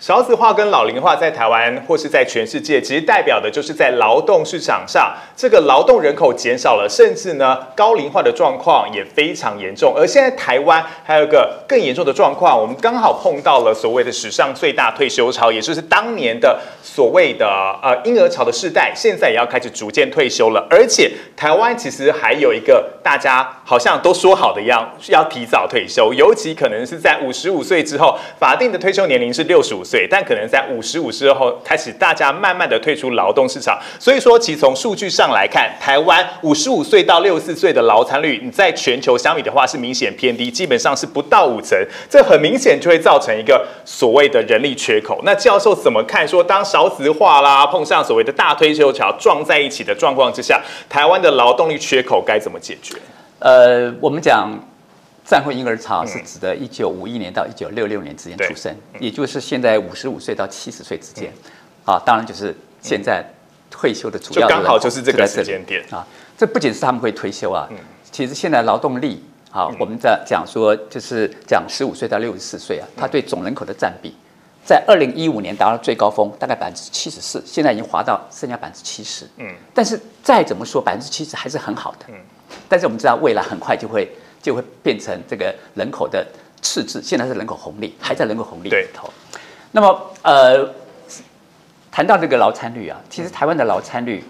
少子化跟老龄化在台湾或是在全世界，其实代表的就是在劳动市场上，这个劳动人口减少了，甚至呢高龄化的状况也非常严重。而现在台湾还有一个更严重的状况，我们刚好碰到了所谓的史上最大退休潮，也就是当年的所谓的呃婴儿潮的世代，现在也要开始逐渐退休了。而且台湾其实还有一个大家好像都说好的一样，要提早退休，尤其可能是在五十五岁之后，法定的退休年龄是六十五。岁，但可能在五十五之后开始，大家慢慢的退出劳动市场。所以说，其实从数据上来看，台湾五十五岁到六十四岁的劳参率，你在全球相比的话是明显偏低，基本上是不到五成。这很明显就会造成一个所谓的人力缺口。那教授怎么看？说当少子化啦，碰上所谓的大退休潮撞在一起的状况之下，台湾的劳动力缺口该怎么解决？呃，我们讲。战后婴儿潮是指的1951年到1966年之间出生，也就是现在55岁到70岁之间，啊，当然就是现在退休的主要刚好就是这个时间点。啊。这不仅是他们会退休啊，其实现在劳动力啊，我们在讲说就是讲15岁到64岁啊，它对总人口的占比，在2015年达到最高峰，大概百分之七十四，现在已经滑到剩下百分之七十。嗯，但是再怎么说百分之七十还是很好的。嗯，但是我们知道未来很快就会。就会变成这个人口的赤字，现在是人口红利，还在人口红利里头。那么，呃，谈到这个劳参率啊，其实台湾的劳参率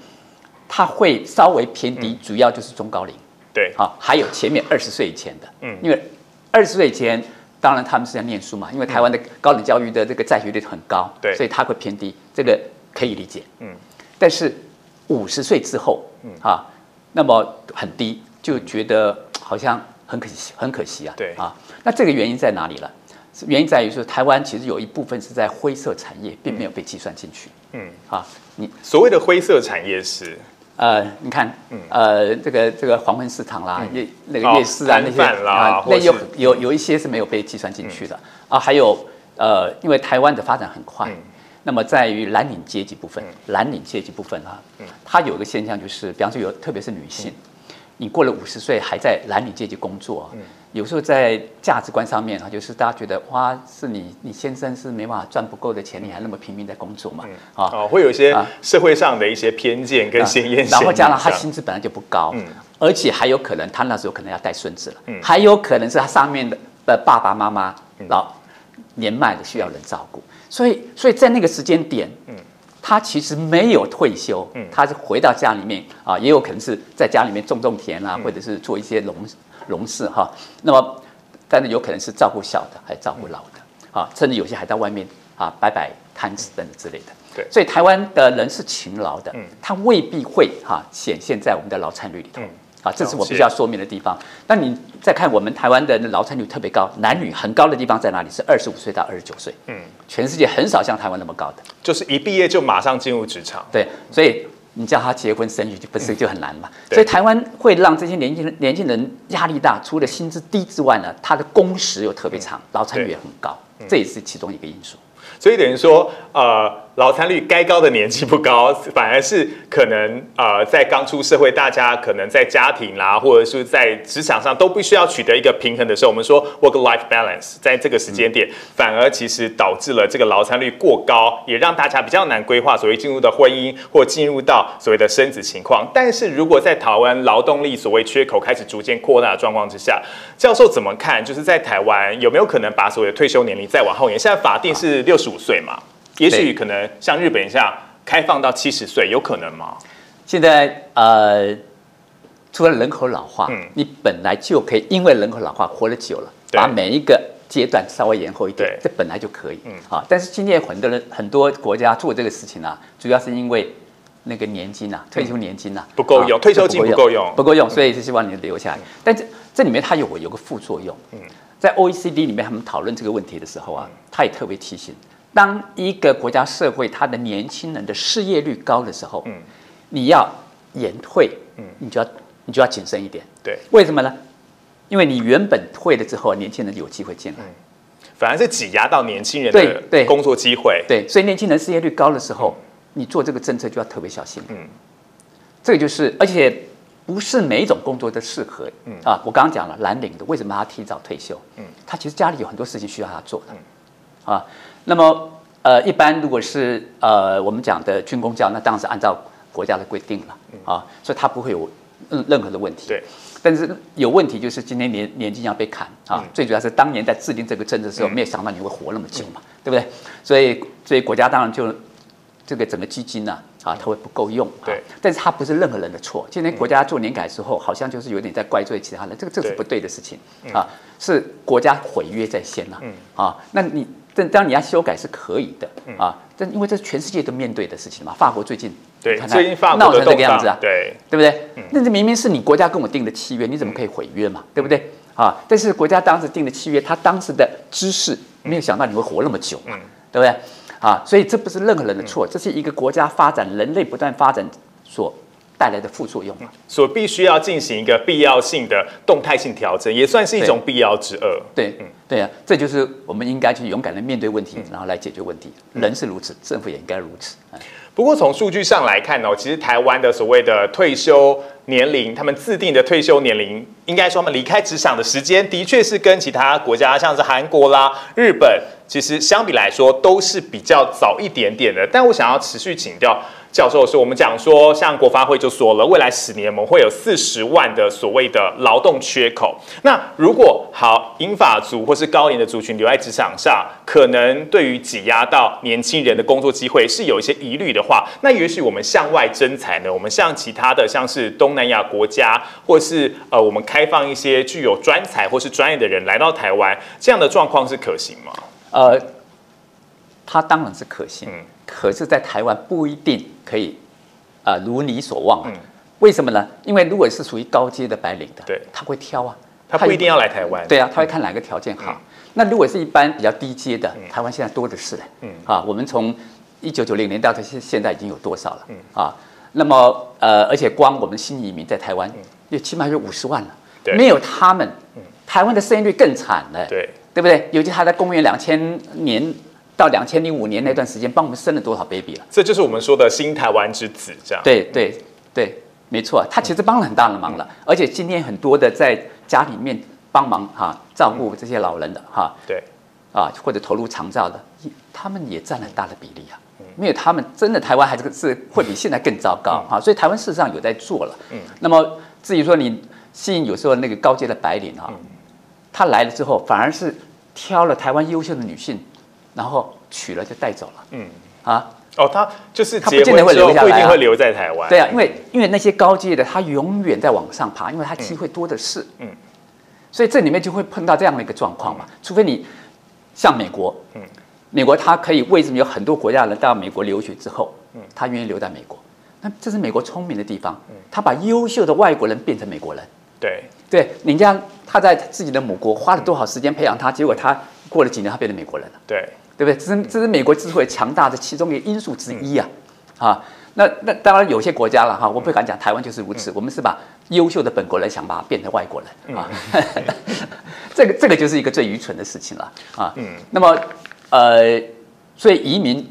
它会稍微偏低，主要就是中高龄。对，好，还有前面二十岁以前的，嗯。因为二十岁以前，当然他们是在念书嘛，因为台湾的高等教育的这个在学率很高，对。所以它会偏低，这个可以理解。嗯，但是五十岁之后，嗯。啊，那么很低，就觉得好像很可惜，很可惜啊。对。啊，那这个原因在哪里了？原因在于说，台湾其实有一部分是在灰色产业，并没有被计算进去。嗯，啊，你所谓的灰色产业是？呃，你看，呃，这个这个黄昏市场啦，夜那个夜市啊，那些啊，那有有有一些是没有被计算进去的。啊，还有呃，因为台湾的发展很快，那么在于蓝领阶级部分，蓝领阶级部分啊，它有一个现象就是，比方说有特别是女性，你过了五十岁还在蓝领阶级工作，有时候在价值观上面啊，就是大家觉得哇，是你你先生是没办法赚不够的钱，你还那么拼命在工作嘛，啊，哦，会有一些啊。社会上的一些偏见跟鲜艳、然后加上他薪资本来就不高，嗯。而且还有可能他那时候可能要带孙子了，嗯。还有可能是他上面的的爸爸妈妈老年迈的需要人照顾，所以所以在那个时间点，嗯他其实没有退休，他是回到家里面啊，也有可能是在家里面种种田啊，或者是做一些农农事哈。那么，但是有可能是照顾小的，还照顾老的啊，甚至有些还在外面啊摆摆摊子等等之类的。对所以台湾的人是勤劳的，他未必会哈显现在我们的劳参率里头。啊，这是我必须要说明的地方。那你再看我们台湾的劳参率特别高，男女很高的地方在哪里？是二十五岁到二十九岁。嗯，全世界很少像台湾那么高的。就是一毕业就马上进入职场。对，所以你叫他结婚生育就不是就很难嘛。对所以台湾会让这些年轻人年轻人压力大，除了薪资低之外呢，他的工时又特别长，劳参率也很高，这也是其中一个因素。所以等于说，呃，劳参率该高的年纪不高，反而是可能呃，在刚出社会，大家可能在家庭啦，或者是在职场上都必须要取得一个平衡的时候，我们说 work-life balance，在这个时间点，反而其实导致了这个劳参率过高，也让大家比较难规划所谓进入的婚姻或进入到所谓的生子情况。但是如果在台湾劳动力所谓缺口开始逐渐扩大的状况之下，教授怎么看？就是在台湾有没有可能把所谓的退休年龄再往后延？现在法定是六十五岁嘛，也许可能像日本一样开放到七十岁，有可能吗？现在呃，除了人口老化，嗯。你本来就可以因为人口老化活得久了，把每一个阶段稍微延后一点，这本来就可以。嗯。啊，但是今天很多人很多国家做这个事情啊，主要是因为那个年金啊，退休年金啊不够用啊退休金不够用不够用，所以是希望你留下来。但这这里面它有有个副作用，嗯。在 OECD 里面他们讨论这个问题的时候啊，他也特别提醒，当一个国家社会它的年轻人的失业率高的时候，嗯你要延退，嗯你就要你就要谨慎一点。对，为什么呢？因为你原本退了之后，年轻人有机会进来。反而是挤压到年轻人的对工作机会。对，所以年轻人失业率高的时候，你做这个政策就要特别小心。嗯，这个就是，而且不是每一种工作都适合。嗯啊，我刚刚讲了蓝领的，为什么他提早退休？嗯，他其实家里有很多事情需要他做的。啊，那么呃，一般如果是呃我们讲的军工教，那当然是按照国家的规定了啊，所以它不会有任任何的问题。对。但是有问题就是今天年年金要被砍啊，嗯最主要是当年在制定这个政策的时候，没有想到你会活那么久嘛，对不对？所以所以国家当然就这个整个基金呢啊，它会不够用。对，但是它不是任何人的错。今天国家做年改之后，好像就是有点在怪罪其他人，这个这是不对的事情嗯啊，是国家毁约在先呐嗯啊，那你但当然你要修改是可以的嗯啊，但因为这是全世界都面对的事情嘛，法国最近对最近法国闹成这个样子啊，对对不对？那这明明是你国家跟我定的契约，你怎么可以毁约嘛？对不对？啊，但是国家当时定的契约，他当时的知识没有想到你会活那么久嘛，对不对？啊，所以这不是任何人的错，这是一个国家发展、人类不断发展所带来的副作用嘛。所必须要进行一个必要性的动态性调整，也算是一种必要之恶。对，嗯对啊，这就是我们应该去勇敢的面对问题，然后来解决问题。人是如此，政府也应该如此。哎不过从数据上来看哦，其实台湾的所谓的退休年龄，他们自定的退休年龄，应该说他们离开职场的时间，的确是跟其他国家像是韩国啦、日本，其实相比来说都是比较早一点点的。但我想要持续请教教授是，我们讲说，像国发会就说了，未来十年我们会有四十万的所谓的劳动缺口。那如果好英法族或是高龄的族群留在职场上，可能对于挤压到年轻人的工作机会是有一些疑虑的话，那也许我们向外征才呢？我们向其他的像是东南亚国家，或是呃，我们开放一些具有专才或是专业的人来到台湾，这样的状况是可行吗？呃，它当然是可行，可是，在台湾不一定可以，呃，如你所望啊。为什么呢？因为如果是属于高阶的白领的，对，他会挑啊，他不一定要来台湾。对啊，他会看哪个条件好。那如果是一般比较低阶的，台湾现在多的是嘞。嗯啊，我们从一九九零年到现现在已经有多少了？嗯啊，那么呃，而且光我们新移民在台湾，也起码有五十万了。对，没有他们，台湾的生育率更惨了。对，对不对？尤其他在公元两千年到两千零五年那段时间，帮我们生了多少 baby 了？这就是我们说的新台湾之子，这样。对对对，没错，他其实帮了很大的忙了。而且今天很多的在家里面帮忙哈照顾这些老人的哈，对，啊或者投入长照的，他们也占了很大的比例啊。没有他们，真的台湾还是是会比现在更糟糕哈。所以台湾事实上有在做了。嗯。那么至于说你吸引有时候那个高阶的白领啊，他来了之后反而是挑了台湾优秀的女性，然后娶了就带走了。嗯。啊。哦，他就是他不见得会留下来，不一定会留在台湾。对啊，因为因为那些高阶的他永远在往上爬，因为他机会多的是。嗯。所以这里面就会碰到这样的一个状况嘛，除非你像美国，嗯。美国他可以为什么有很多国家人到美国留学之后，嗯，他愿意留在美国？那这是美国聪明的地方，嗯，他把优秀的外国人变成美国人，对，对，人家他在自己的母国花了多少时间培养他，结果他过了几年他变成美国人了，对，对不对？这是这是美国之所以强大的其中一个因素之一啊，啊，那那当然有些国家了哈，我不敢讲台湾就是如此，我们是把优秀的本国人想把它变成外国人啊，这个这个就是一个最愚蠢的事情了啊，嗯，那么。呃，所以移民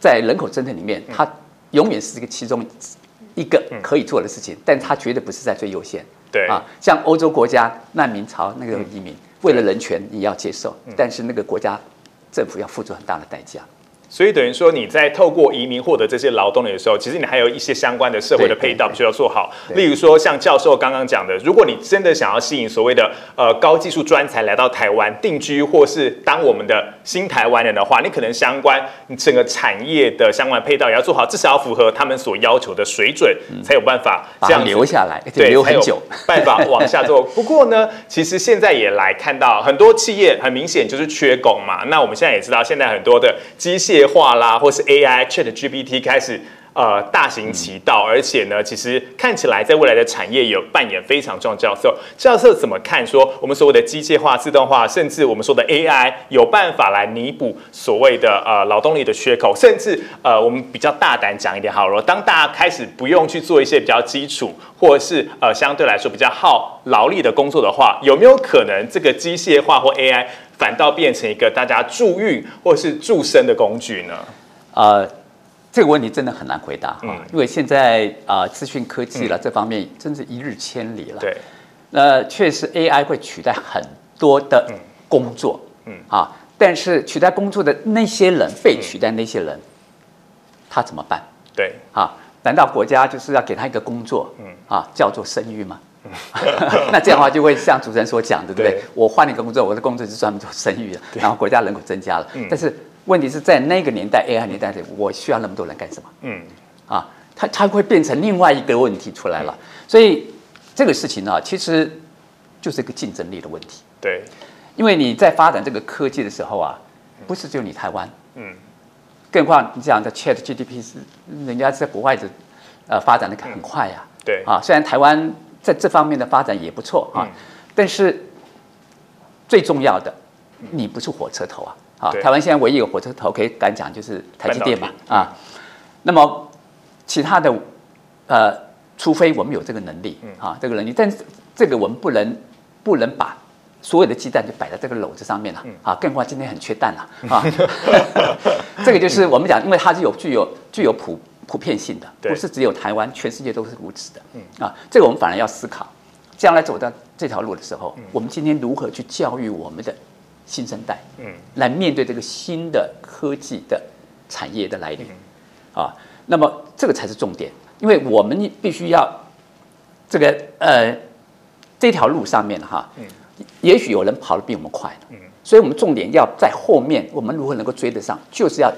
在人口政策里面，它永远是这个其中一个可以做的事情，但它绝对不是在最优先。对。啊，像欧洲国家难民潮那个移民，为了人权你要接受，但是那个国家政府要付出很大的代价。所以等于说，你在透过移民获得这些劳动力的时候，其实你还有一些相关的社会的配套需要做好。例如说，像教授刚刚讲的，如果你真的想要吸引所谓的呃高技术专才来到台湾定居，或是当我们的新台湾人的话，你可能相关你整个产业的相关配套也要做好，至少要符合他们所要求的水准，才有办法这样留下来，对，留很久，办法往下做。不过呢，其实现在也来看到很多企业很明显就是缺工嘛。那我们现在也知道，现在很多的机械化啦，或是 AI Chat GPT 开始呃大行其道，而且呢，其实看起来在未来的产业有扮演非常重要的角色。教授怎么看？说我们所谓的机械化、自动化，甚至我们说的 AI 有办法来弥补所谓的呃劳动力的缺口，甚至呃我们比较大胆讲一点好了，当大家开始不用去做一些比较基础或者是呃相对来说比较耗劳力的工作的话，有没有可能这个机械化或 AI 反倒变成一个大家助孕或是助生的工具呢？呃，这个问题真的很难回答哈，因为现在啊，资讯科技了这方面真是一日千里了。对，那确实 AI 会取代很多的工作，嗯。啊，但是取代工作的那些人，被取代那些人，他怎么办？对，啊，难道国家就是要给他一个工作，嗯。啊，叫做生育吗？那这样的话就会像主持人所讲的，对不对？我换了一个工作，我的工作是专门做生育的，然后国家人口增加了，但是。问题是在那个年代，AI 年代里，我需要那么多人干什么？嗯，啊，它它会变成另外一个问题出来了。所以这个事情呢，其实就是一个竞争力的问题。对，因为你在发展这个科技的时候啊，不是只有你台湾，嗯，更何况你讲的 Chat GDP 是人家在国外的呃发展的很快呀。对，啊，虽然台湾在这方面的发展也不错啊，但是最重要的，你不是火车头啊。啊，台湾现在唯一有火车头可以敢讲就是台积电嘛啊，那么其他的呃，除非我们有这个能力啊，这个能力，但是这个我们不能不能把所有的鸡蛋就摆在这个篓子上面了啊，更何况今天很缺蛋了啊，这个就是我们讲，因为它是有具有具有普普遍性的，不是只有台湾，全世界都是如此的啊，这个我们反而要思考，将来走到这条路的时候，我们今天如何去教育我们的。新生代，嗯，来面对这个新的科技的产业的来临，啊，那么这个才是重点，因为我们必须要这个呃这条路上面哈，嗯，也许有人跑得比我们快，嗯，所以我们重点要在后面，我们如何能够追得上，就是要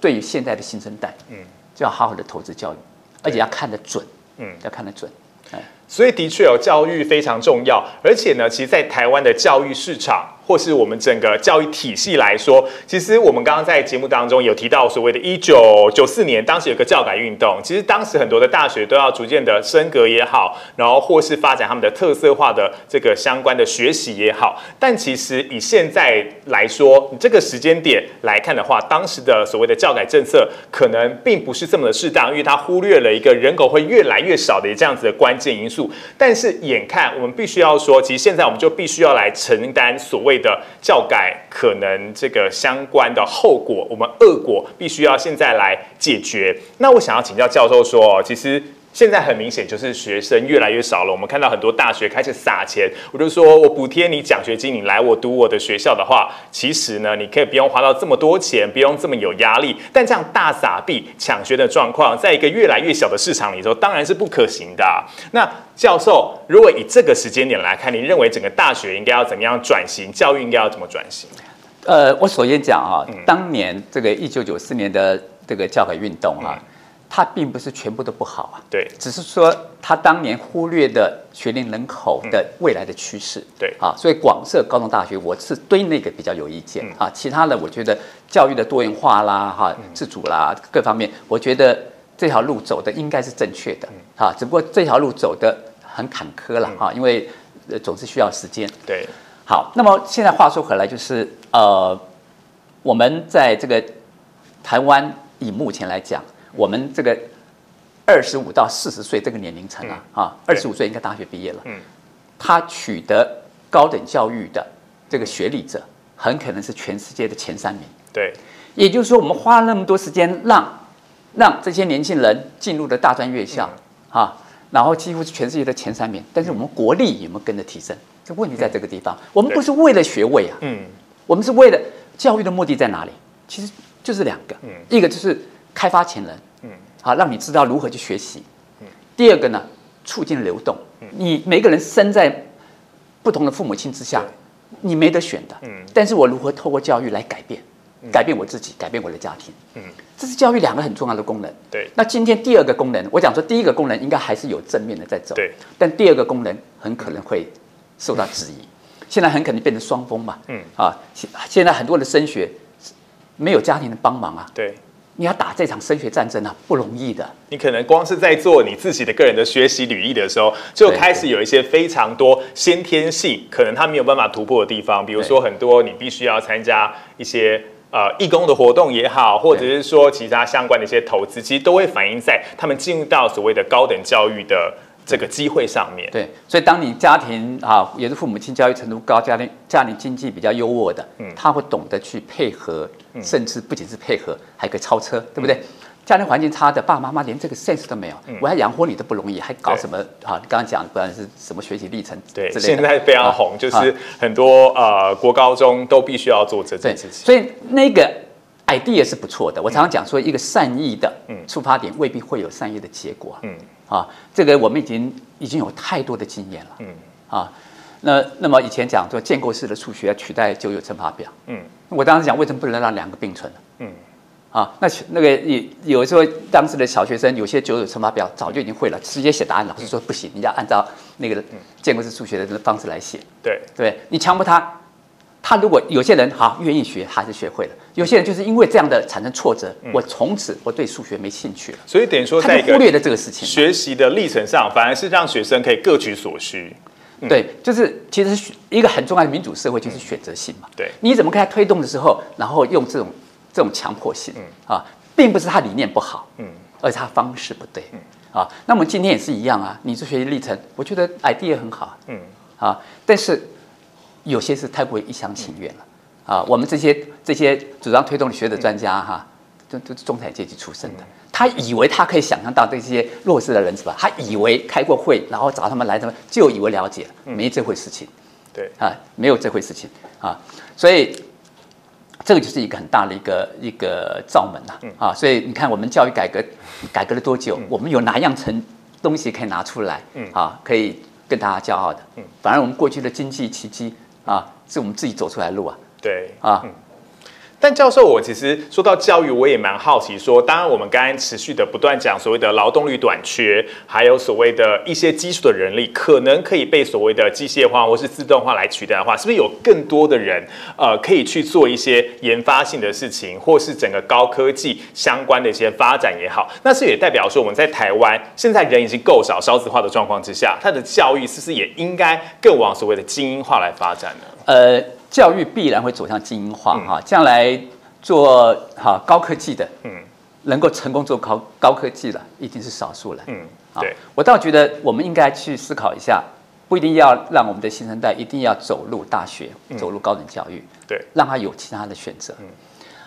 对于现在的新生代，嗯，就要好好的投资教育，而且要看得准，嗯，要看得准，哎。所以的确有教育非常重要，而且呢，其实，在台湾的教育市场。或是我们整个教育体系来说，其实我们刚刚在节目当中有提到所谓的“一九九四年”，当时有个教改运动。其实当时很多的大学都要逐渐的升格也好，然后或是发展他们的特色化的这个相关的学习也好。但其实以现在来说，你这个时间点来看的话，当时的所谓的教改政策可能并不是这么的适当，因为它忽略了一个人口会越来越少的这样子的关键因素。但是眼看我们必须要说，其实现在我们就必须要来承担所谓。的教改可能这个相关的后果，我们恶果必须要现在来解决。那我想要请教教授说，其实。现在很明显就是学生越来越少了。我们看到很多大学开始撒钱，我就说我补贴你奖学金，你来我读我的学校的话，其实呢，你可以不用花到这么多钱，不用这么有压力。但这样大撒币抢学的状况，在一个越来越小的市场里头，当然是不可行的。那教授，如果以这个时间点来看，你认为整个大学应该要怎么样转型？教育应该要怎么转型？呃，我首先讲啊，当年这个一九九四年的这个教改运动啊。它并不是全部都不好啊，对，只是说他当年忽略的学龄人口的未来的趋势，对啊，所以广设高中大学，我是对那个比较有意见啊。其他的，我觉得教育的多元化啦，哈，自主啦，各方面，我觉得这条路走的应该是正确的啊。只不过这条路走的很坎坷了哈，因为总是需要时间。对，好，那么现在话说回来，就是呃，我们在这个台湾以目前来讲。我们这个二十五到四十岁这个年龄层啊，啊，二十五岁应该大学毕业了。嗯，他取得高等教育的这个学历者，很可能是全世界的前三名。对，也就是说，我们花了那么多时间让让这些年轻人进入了大专院校，啊，然后几乎是全世界的前三名，但是我们国力有没有跟着提升？这问题在这个地方。我们不是为了学位啊，嗯，我们是为了教育的目的在哪里？其实就是两个，嗯，一个就是开发潜能，嗯。好，让你知道如何去学习。第二个呢，促进流动。你每个人生在不同的父母亲之下，你没得选的。嗯。但是我如何透过教育来改变，改变我自己，改变我的家庭？嗯。这是教育两个很重要的功能。对。那今天第二个功能，我讲说第一个功能应该还是有正面的在走。对。但第二个功能很可能会受到质疑。现在很可能变成双峰嘛。嗯。啊，现现在很多的升学没有家庭的帮忙啊。对。你要打这场升学战争啊，不容易的。你可能光是在做你自己的个人的学习履历的时候，就开始有一些非常多先天性可能他没有办法突破的地方，比如说很多你必须要参加一些呃义工的活动也好，或者是说其他相关的一些投资，其实都会反映在他们进入到所谓的高等教育的。这个机会上面对，所以当你家庭啊，也是父母亲教育程度高，家庭家庭经济比较优渥的，嗯，他会懂得去配合，甚至不仅是配合，还可以超车，对不对？家庭环境差的爸爸妈妈连这个 sense 都没有，我要养活你都不容易，还搞什么啊？你刚刚讲不管是什么学习历程，对，现在非常红，就是很多呃国高中都必须要做这件事情，所以那个 idea 是不错的。我常常讲说，一个善意的出发点未必会有善意的结果，嗯。啊，这个我们已经已经有太多的经验了。嗯，啊，那那么以前讲说建构式的数学取代旧有乘法表。嗯，我当时讲为什么不能让两个并存呢？嗯，啊，那那个有有时候当时的小学生有些九有乘法表早就已经会了，直接写答案，老师说不行，你要按照那个建构式数学的方式来写。对，对你强迫他。他如果有些人好愿意学，还是学会了；有些人就是因为这样的产生挫折，我从此我对数学没兴趣了。所以等于说，在忽略了这个事情，学习的历程上，反而是让学生可以各取所需。对，就是其实一个很重要的民主社会就是选择性嘛。对，你怎么给他推动的时候，然后用这种这种强迫性啊，并不是他理念不好，嗯，而是他方式不对，嗯啊。那么今天也是一样啊，你这学习历程，我觉得 idea 很好，嗯啊，但是。有些是太过一厢情愿了，啊，我们这些这些主张推动学的专家哈，都都是中产阶级出身的，他以为他可以想象到这些弱势的人是吧？他以为开过会，然后找他们来，他们就以为了解，没这回事情，对。啊，没有这回事情。啊，所以这个就是一个很大的一个一个罩门呐、啊，所以你看我们教育改革改革了多久，我们有哪样成东西可以拿出来，嗯。啊，可以跟大家骄傲的，嗯。反而我们过去的经济奇迹啊，是我们自己走出来的路啊，对啊。但教授，我其实说到教育，我也蛮好奇说，当然我们刚刚持续的不断讲所谓的劳动力短缺，还有所谓的一些基础的人力，可能可以被所谓的机械化或是自动化来取代的话，是不是有更多的人呃可以去做一些研发性的事情，或是整个高科技相关的一些发展也好？那是也代表说我们在台湾现在人已经够少、少子化的状况之下，它的教育是不是也应该更往所谓的精英化来发展呢？呃，教育必然会走向精英化嗯哈、将来做哈高科技的，嗯能够成功做高高科技的，已经是少数了。嗯，啊对，我倒觉得我们应该去思考一下，不一定要让我们的新生代一定要走入大学，嗯走入高等教育，对，让他有其他的选择。嗯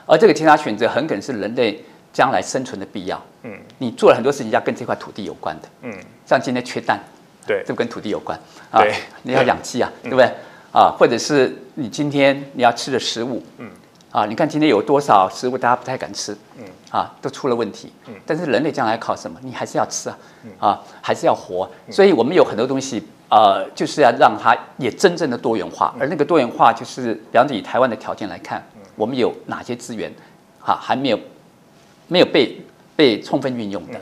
而这个其他选择很可能是人类将来生存的必要。嗯你做了很多事情要跟这块土地有关的，嗯，像今天缺蛋，对，这不跟土地有关啊对？你要养鸡啊，对不对？啊，或者是你今天你要吃的食物，嗯，啊，你看今天有多少食物大家不太敢吃，嗯，啊，都出了问题，嗯。但是人类将来靠什么？你还是要吃啊，嗯。啊，还是要活，所以我们有很多东西，呃，就是要让它也真正的多元化，嗯。而那个多元化就是，比方说以台湾的条件来看，我们有哪些资源，哈、还没有没有被被充分运用的，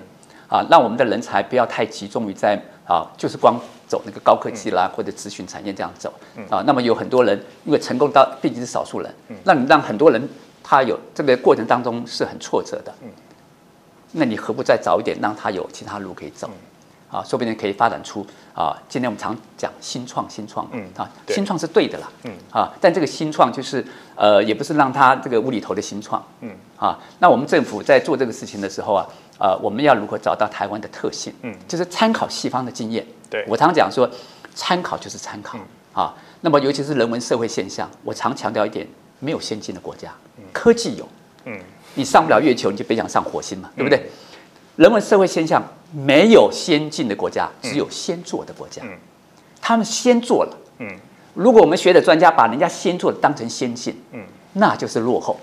啊，让我们的人才不要太集中于在啊，就是光走那个高科技啦、或者咨询产业这样走啊。那么有很多人因为成功到毕竟是少数人，那你让很多人他有这个过程当中是很挫折的，那你何不再早一点让他有其他路可以走？啊，说不定可以发展出啊，今天我们常讲新创，新创，嗯啊，新创是对的啦，嗯。啊，但这个新创就是呃，也不是让他这个无厘头的新创，嗯。啊，那我们政府在做这个事情的时候啊，呃，我们要如何找到台湾的特性？嗯就是参考西方的经验。对我常讲说，参考就是参考、啊。那么尤其是人文社会现象，我常强调一点，没有先进的国家，科技有，嗯你上不了月球，你就别想上火星嘛，对不对？人文社会现象没有先进的国家，只有先做的国家。嗯他们先做了。嗯如果我们学的专家把人家先做的当成先进，嗯，那就是落后。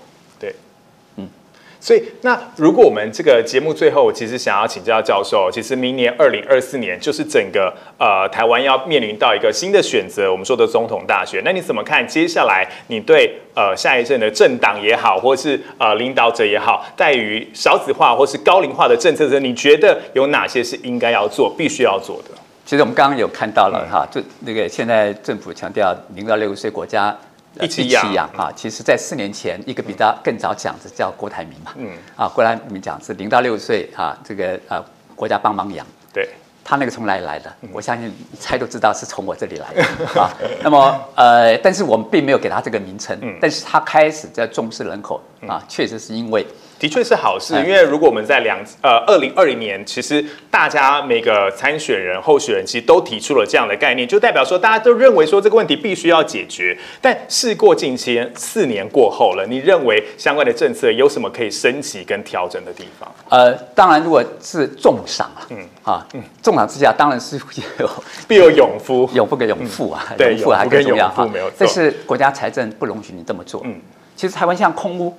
所以，那如果我们这个节目最后，其实想要请教教授，其实明年二零二四年就是整个呃台湾要面临到一个新的选择，我们说的总统大选。那你怎么看接下来你对呃下一阵的政党也好，或是呃领导者也好，在于少子化或是高龄化的政策上，你觉得有哪些是应该要做、必须要做的？其实我们刚刚有看到了哈，就那个现在政府强调零到六岁国家一起养啊。其实，在四年前，一个比他更早讲的叫郭台铭嘛，嗯，啊，郭台铭讲是零到六岁啊，这个呃国家帮忙养。对，他那个从哪里来的？嗯我相信一猜都知道是从我这里来的 啊。那么呃，但是我们并没有给他这个名称，嗯但是他开始在重视人口啊，确实是因为的确是好事，哎因为如果我们在两呃二零二零年，其实大家每个参选人、候选人其实都提出了这样的概念，就代表说大家都认为说这个问题必须要解决。但事过境迁，四年过后了，你认为相关的政策有什么可以升级跟调整的地方？呃，当然如果是重赏啊，嗯啊，重赏之下当然是有 必有勇夫，勇夫跟勇妇啊，嗯对勇妇还跟更重要哈勇妇没有错。但是国家财政不容许你这么做。嗯，其实台湾像空屋，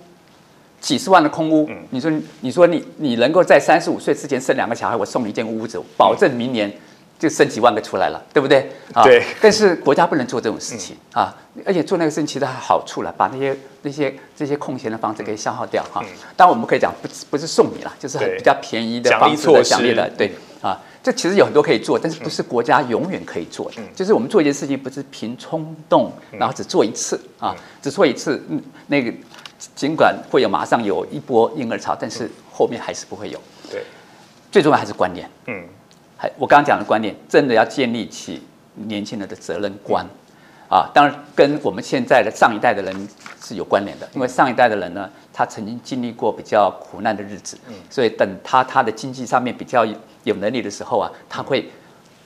几十万的空屋，嗯你说你说你你能够在三十五岁之前生两个小孩，我送你一间屋子，保证明年就生几万个出来了，对不对？啊对。但是国家不能做这种事情啊，而且做那个事情其实还有好处了，把那些那些这些空闲的房子给消耗掉哈。当然我们可以讲不不是送你了，就是很比较便宜的奖励方式措施的奖励的，对啊。这其实有很多可以做，但是不是国家永远可以做的。就是我们做一件事情，不是凭冲动，然后只做一次啊，只做一次，嗯，那个尽管会有马上有一波婴儿潮，但是后面还是不会有。对，最重要还是观念。嗯，还我刚刚讲的观念，真的要建立起年轻人的责任观。啊，当然跟我们现在的上一代的人是有关联的，因为上一代的人呢，他曾经经历过比较苦难的日子，所以等他他的经济上面比较有能力的时候啊，他会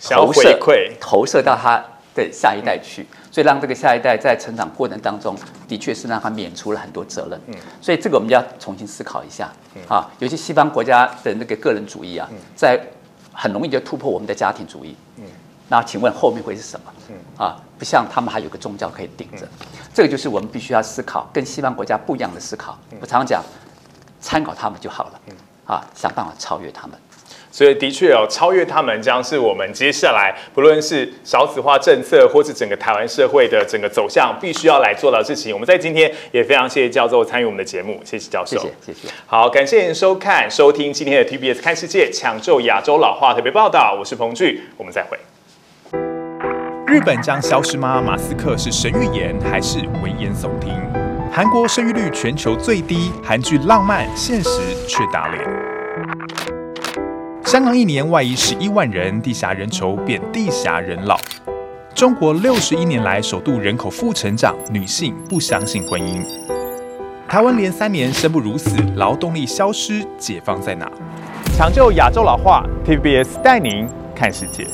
投射投射到他的下一代去，所以让这个下一代在成长过程当中，的确是让他免除了很多责任。嗯。所以这个我们要重新思考一下。啊，尤其西方国家的那个个人主义啊，在很容易就突破我们的家庭主义。嗯。那请问后面会是什么？嗯。啊，不像他们还有个宗教可以顶着，这个就是我们必须要思考，跟西方国家不一样的思考。我常讲，参考他们就好了，啊，想办法超越他们。所以的确哦，超越他们将是我们接下来不论是少子化政策，或是整个台湾社会的整个走向，必须要来做到的事情。我们在今天也非常谢谢教授参与我们的节目，谢谢教授，谢谢谢谢。好，感谢您收看收听今天的 TBS 看世界抢救亚洲老化特别报道，我是彭巨，我们再会。日本将消失吗？马斯克是神预言还是危言耸听？韩国生育率全球最低，韩剧浪漫现实却打脸。香港一年外移十一万人，地狭人稠变地狭人老。中国六十一年来首度人口负成长，女性不相信婚姻。台湾连三年生不如死，劳动力消失，解放在哪？抢救亚洲老化，TVBS 带您看世界。